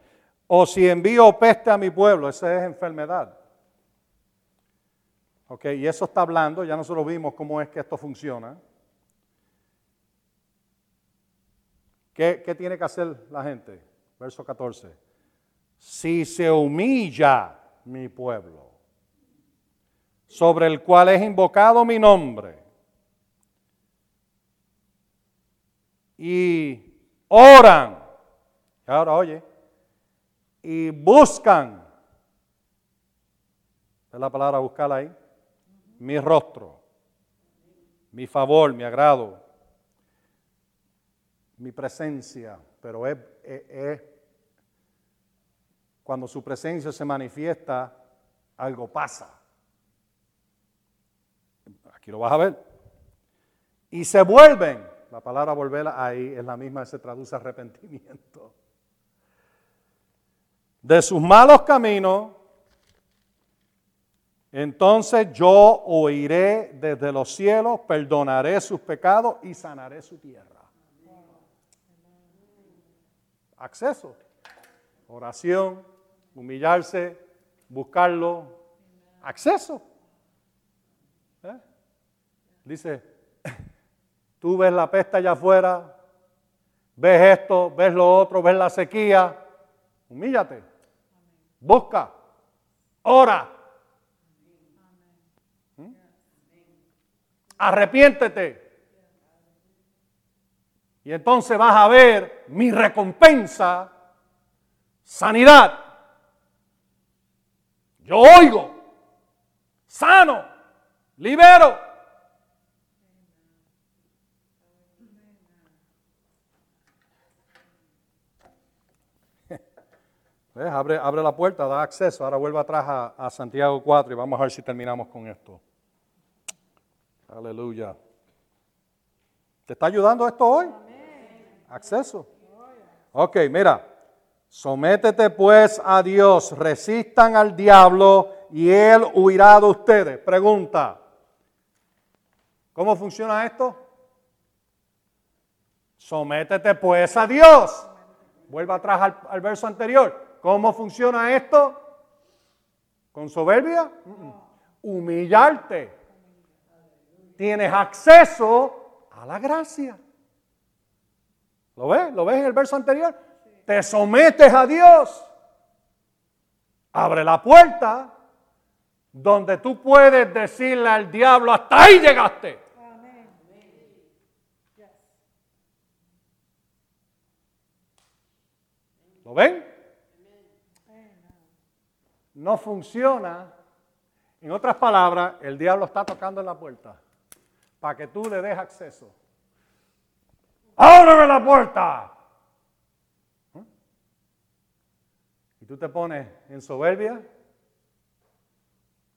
o si envío peste a mi pueblo, esa es enfermedad. Ok, y eso está hablando, ya nosotros vimos cómo es que esto funciona. ¿Qué, ¿Qué, tiene que hacer la gente? Verso 14. Si se humilla mi pueblo, sobre el cual es invocado mi nombre, y oran. Ahora oye, y buscan, es la palabra buscar ahí, mi rostro, mi favor, mi agrado, mi presencia, pero es, es cuando su presencia se manifiesta, algo pasa. Aquí lo vas a ver. Y se vuelven la palabra volver ahí es la misma, se traduce arrepentimiento. De sus malos caminos, entonces yo oiré desde los cielos, perdonaré sus pecados y sanaré su tierra. Acceso, oración, humillarse, buscarlo, acceso. ¿Eh? Dice, Tú ves la peste allá afuera, ves esto, ves lo otro, ves la sequía. Humíllate. Busca. Ora. ¿Mm? Arrepiéntete. Y entonces vas a ver mi recompensa, sanidad. Yo oigo, sano, libero. Abre, abre la puerta, da acceso. Ahora vuelve atrás a, a Santiago 4 y vamos a ver si terminamos con esto. Aleluya. ¿Te está ayudando esto hoy? Acceso. Ok, mira. Sométete pues a Dios, resistan al diablo y él huirá de ustedes. Pregunta. ¿Cómo funciona esto? Sométete pues a Dios. Vuelva atrás al, al verso anterior. ¿Cómo funciona esto? ¿Con soberbia? Humillarte. Tienes acceso a la gracia. ¿Lo ves? ¿Lo ves en el verso anterior? Te sometes a Dios. Abre la puerta donde tú puedes decirle al diablo, hasta ahí llegaste. ¿Lo ven? No funciona. En otras palabras, el diablo está tocando en la puerta para que tú le des acceso. ¡Ábreme la puerta! ¿Eh? Y tú te pones en soberbia.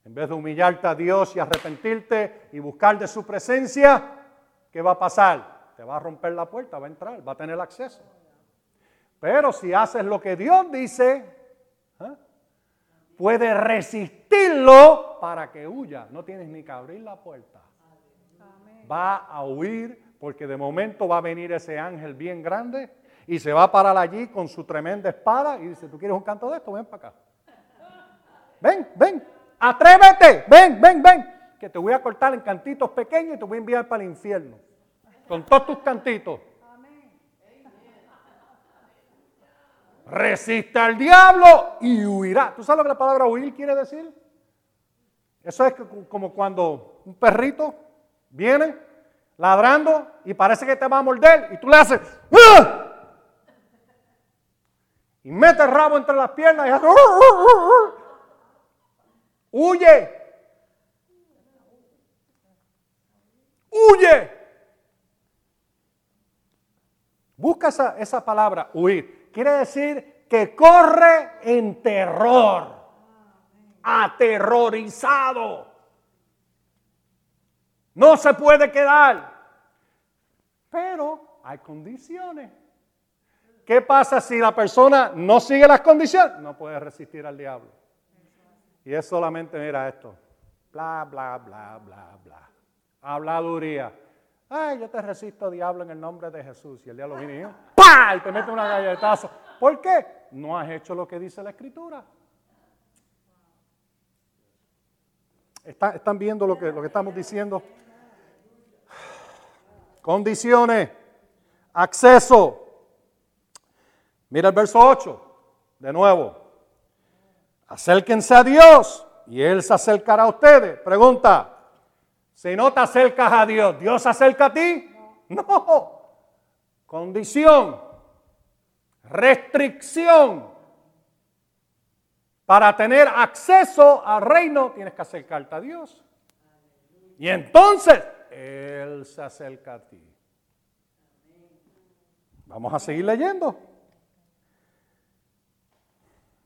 En vez de humillarte a Dios y arrepentirte y buscar de su presencia, ¿qué va a pasar? Te va a romper la puerta, va a entrar, va a tener acceso. Pero si haces lo que Dios dice. Puedes resistirlo para que huya. No tienes ni que abrir la puerta. Va a huir porque de momento va a venir ese ángel bien grande y se va a parar allí con su tremenda espada y dice, ¿tú quieres un canto de esto? Ven para acá. Ven, ven, atrévete, ven, ven, ven, que te voy a cortar en cantitos pequeños y te voy a enviar para el infierno. Con todos tus cantitos. Resiste al diablo y huirá. ¿Tú sabes lo que la palabra huir quiere decir? Eso es como cuando un perrito viene ladrando y parece que te va a morder y tú le haces ¡Ah! y mete el rabo entre las piernas y hace ¡Ah, huye huye busca esa, esa palabra huir quiere decir que corre en terror aterrorizado no se puede quedar. Pero hay condiciones. ¿Qué pasa si la persona no sigue las condiciones? No puede resistir al diablo. Y es solamente, mira esto. Bla, bla, bla, bla, bla. Habladuría. Ay, yo te resisto, diablo, en el nombre de Jesús. Y el diablo viene y ¡pah! Y te mete una galletazo. ¿Por qué? No has hecho lo que dice la Escritura. ¿Están viendo lo que, lo que estamos diciendo? Condiciones. Acceso. Mira el verso 8. De nuevo. Acérquense a Dios y Él se acercará a ustedes. Pregunta. Si no te acercas a Dios, ¿Dios se acerca a ti? No. Condición. Restricción. Para tener acceso al reino tienes que acercarte a Dios. Y entonces él se acerca a ti. Vamos a seguir leyendo.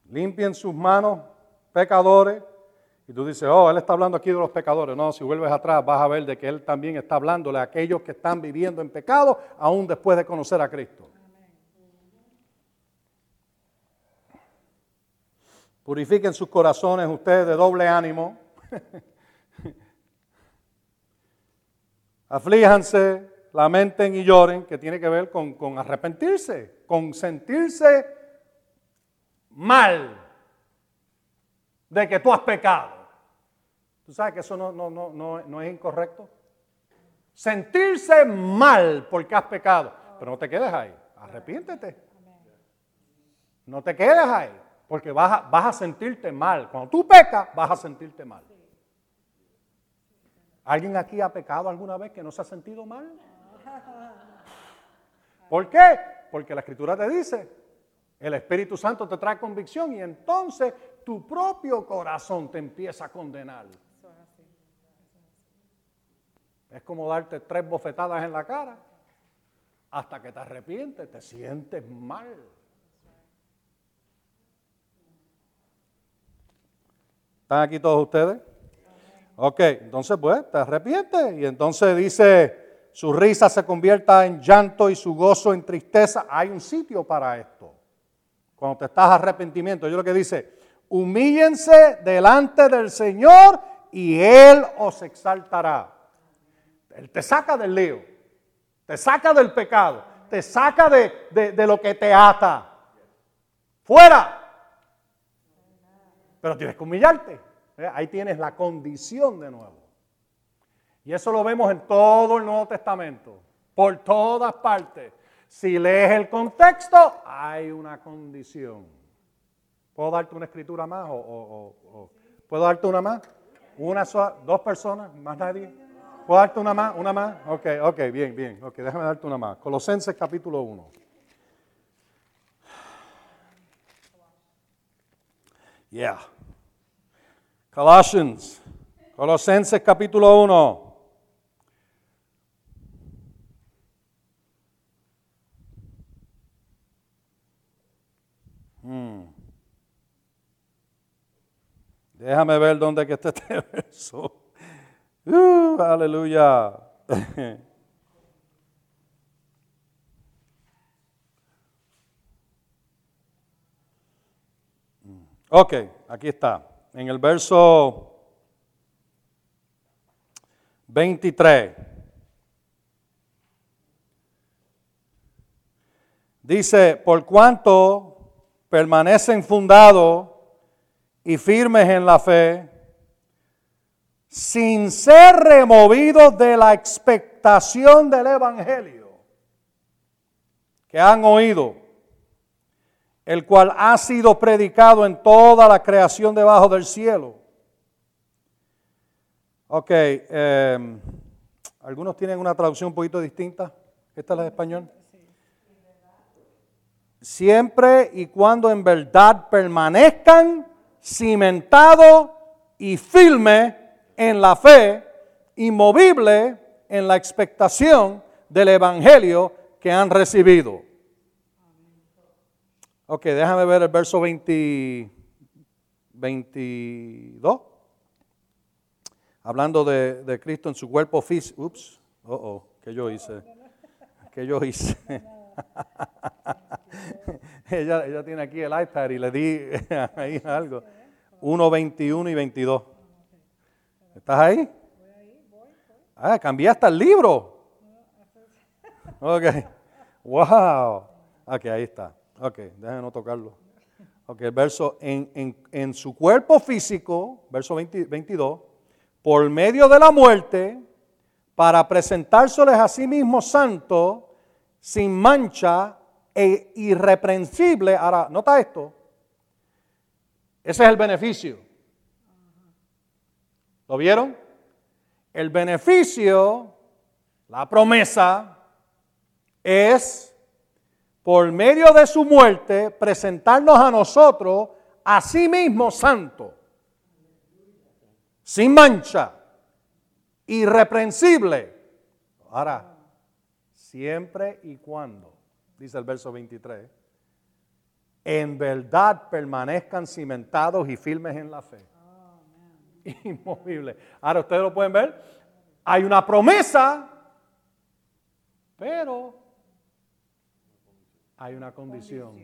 Limpien sus manos, pecadores. Y tú dices, oh, Él está hablando aquí de los pecadores. No, si vuelves atrás vas a ver de que Él también está hablándole a aquellos que están viviendo en pecado, aún después de conocer a Cristo. Purifiquen sus corazones ustedes de doble ánimo. [laughs] Aflíjanse, lamenten y lloren, que tiene que ver con, arrepentirse, con sentirse mal de que tú has pecado. ¿Tú sabes que eso no, es incorrecto? Sentirse mal porque has pecado. Pero no te quedes ahí. Arrepiéntete. No te quedes ahí. Porque vas a sentirte mal. Cuando tú pecas, vas a sentirte mal. ¿Alguien aquí ha pecado alguna vez que no se ha sentido mal? ¿Por qué? Porque la escritura te dice, el Espíritu Santo te trae convicción y entonces tu propio corazón te empieza a condenar. Es como darte tres bofetadas en la cara hasta que te arrepientes, te sientes mal. ¿Están aquí todos ustedes? Ok, entonces pues te arrepientes y entonces dice, su risa se convierta en llanto y su gozo en tristeza. Hay un sitio para esto. Cuando te estás arrepentimiento, yo lo que dice, humíllense delante del Señor y Él os exaltará. Él te saca del lío, te saca del pecado, te saca de, de lo que te ata. Fuera. Pero tienes que humillarte. Ahí tienes la condición de nuevo. Y eso lo vemos en todo el Nuevo Testamento, por todas partes. Si lees el contexto, hay una condición. ¿Puedo darte una escritura más? O, ¿Puedo darte una más? ¿Una sola? ¿Dos personas? ¿Más nadie? ¿Puedo darte una más? ¿Una más? Ok, ok, bien, bien. Ok, déjame darte una más. Colosenses capítulo 1. Yeah. Colossians, Colosenses capítulo 1. Hmm. Déjame ver dónde que está este [laughs] verso. Uh, aleluya. [laughs] ok, aquí está en el verso 23. Dice, por cuanto permanecen fundados y firmes en la fe, sin ser removidos de la expectación del Evangelio que han oído el cual ha sido predicado en toda la creación debajo del cielo. Ok, em, algunos tienen una traducción un poquito distinta. ¿Esta es la de español? Siempre y cuando en verdad permanezcan cimentados y firmes en la fe, inmovible en la expectación del Evangelio que han recibido. Ok, déjame ver el verso 20, 22. Hablando de, Cristo en su cuerpo físico. Ups, oh, oh, ¿qué yo hice? ¿Qué yo hice? [laughs] ella, ella tiene aquí el iPad y le di [laughs] ahí algo. 1, 21 y 22. ¿Estás ahí? Ah, cambiaste el libro. Ok. Wow. Ok, ahí está. Ok, déjenme no tocarlo. Ok, el verso, en, su cuerpo físico, verso 22, por medio de la muerte, para presentárseles a sí mismo santo, sin mancha e irreprensible. Ahora, nota esto. Ese es el beneficio. ¿Lo vieron? El beneficio, la promesa, es por medio de su muerte, presentarnos a nosotros a sí mismo santo, sin mancha, irreprensible. Ahora, siempre y cuando, dice el verso 23, en verdad permanezcan cimentados y firmes en la fe. [laughs] Inmovible. Ahora ustedes lo pueden ver. Hay una promesa, pero hay una condición.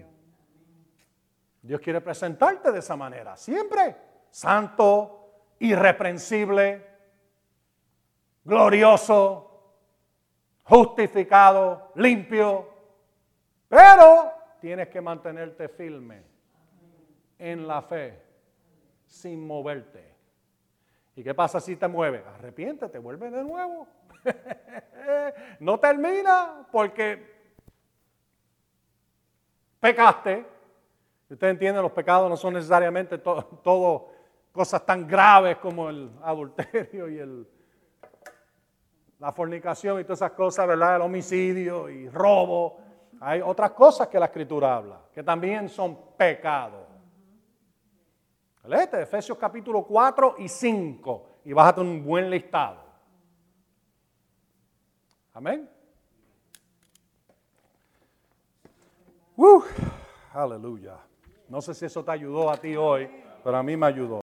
Dios quiere presentarte de esa manera, siempre santo, irreprensible, glorioso, justificado, limpio, pero tienes que mantenerte firme en la fe, sin moverte. ¿Y qué pasa si te mueves? Arrepiéntete, vuelve de nuevo. [laughs] no termina porque pecaste. Usted entiende, los pecados no son necesariamente todo, cosas tan graves como el adulterio y el, la fornicación y todas esas cosas, ¿verdad? El homicidio y robo. Hay otras cosas que la escritura habla, que también son pecados. Léete Efesios capítulo 4 y 5 y vas a tener un buen listado. Amén. aleluya. No sé si eso te ayudó a ti hoy, pero a mí me ayudó.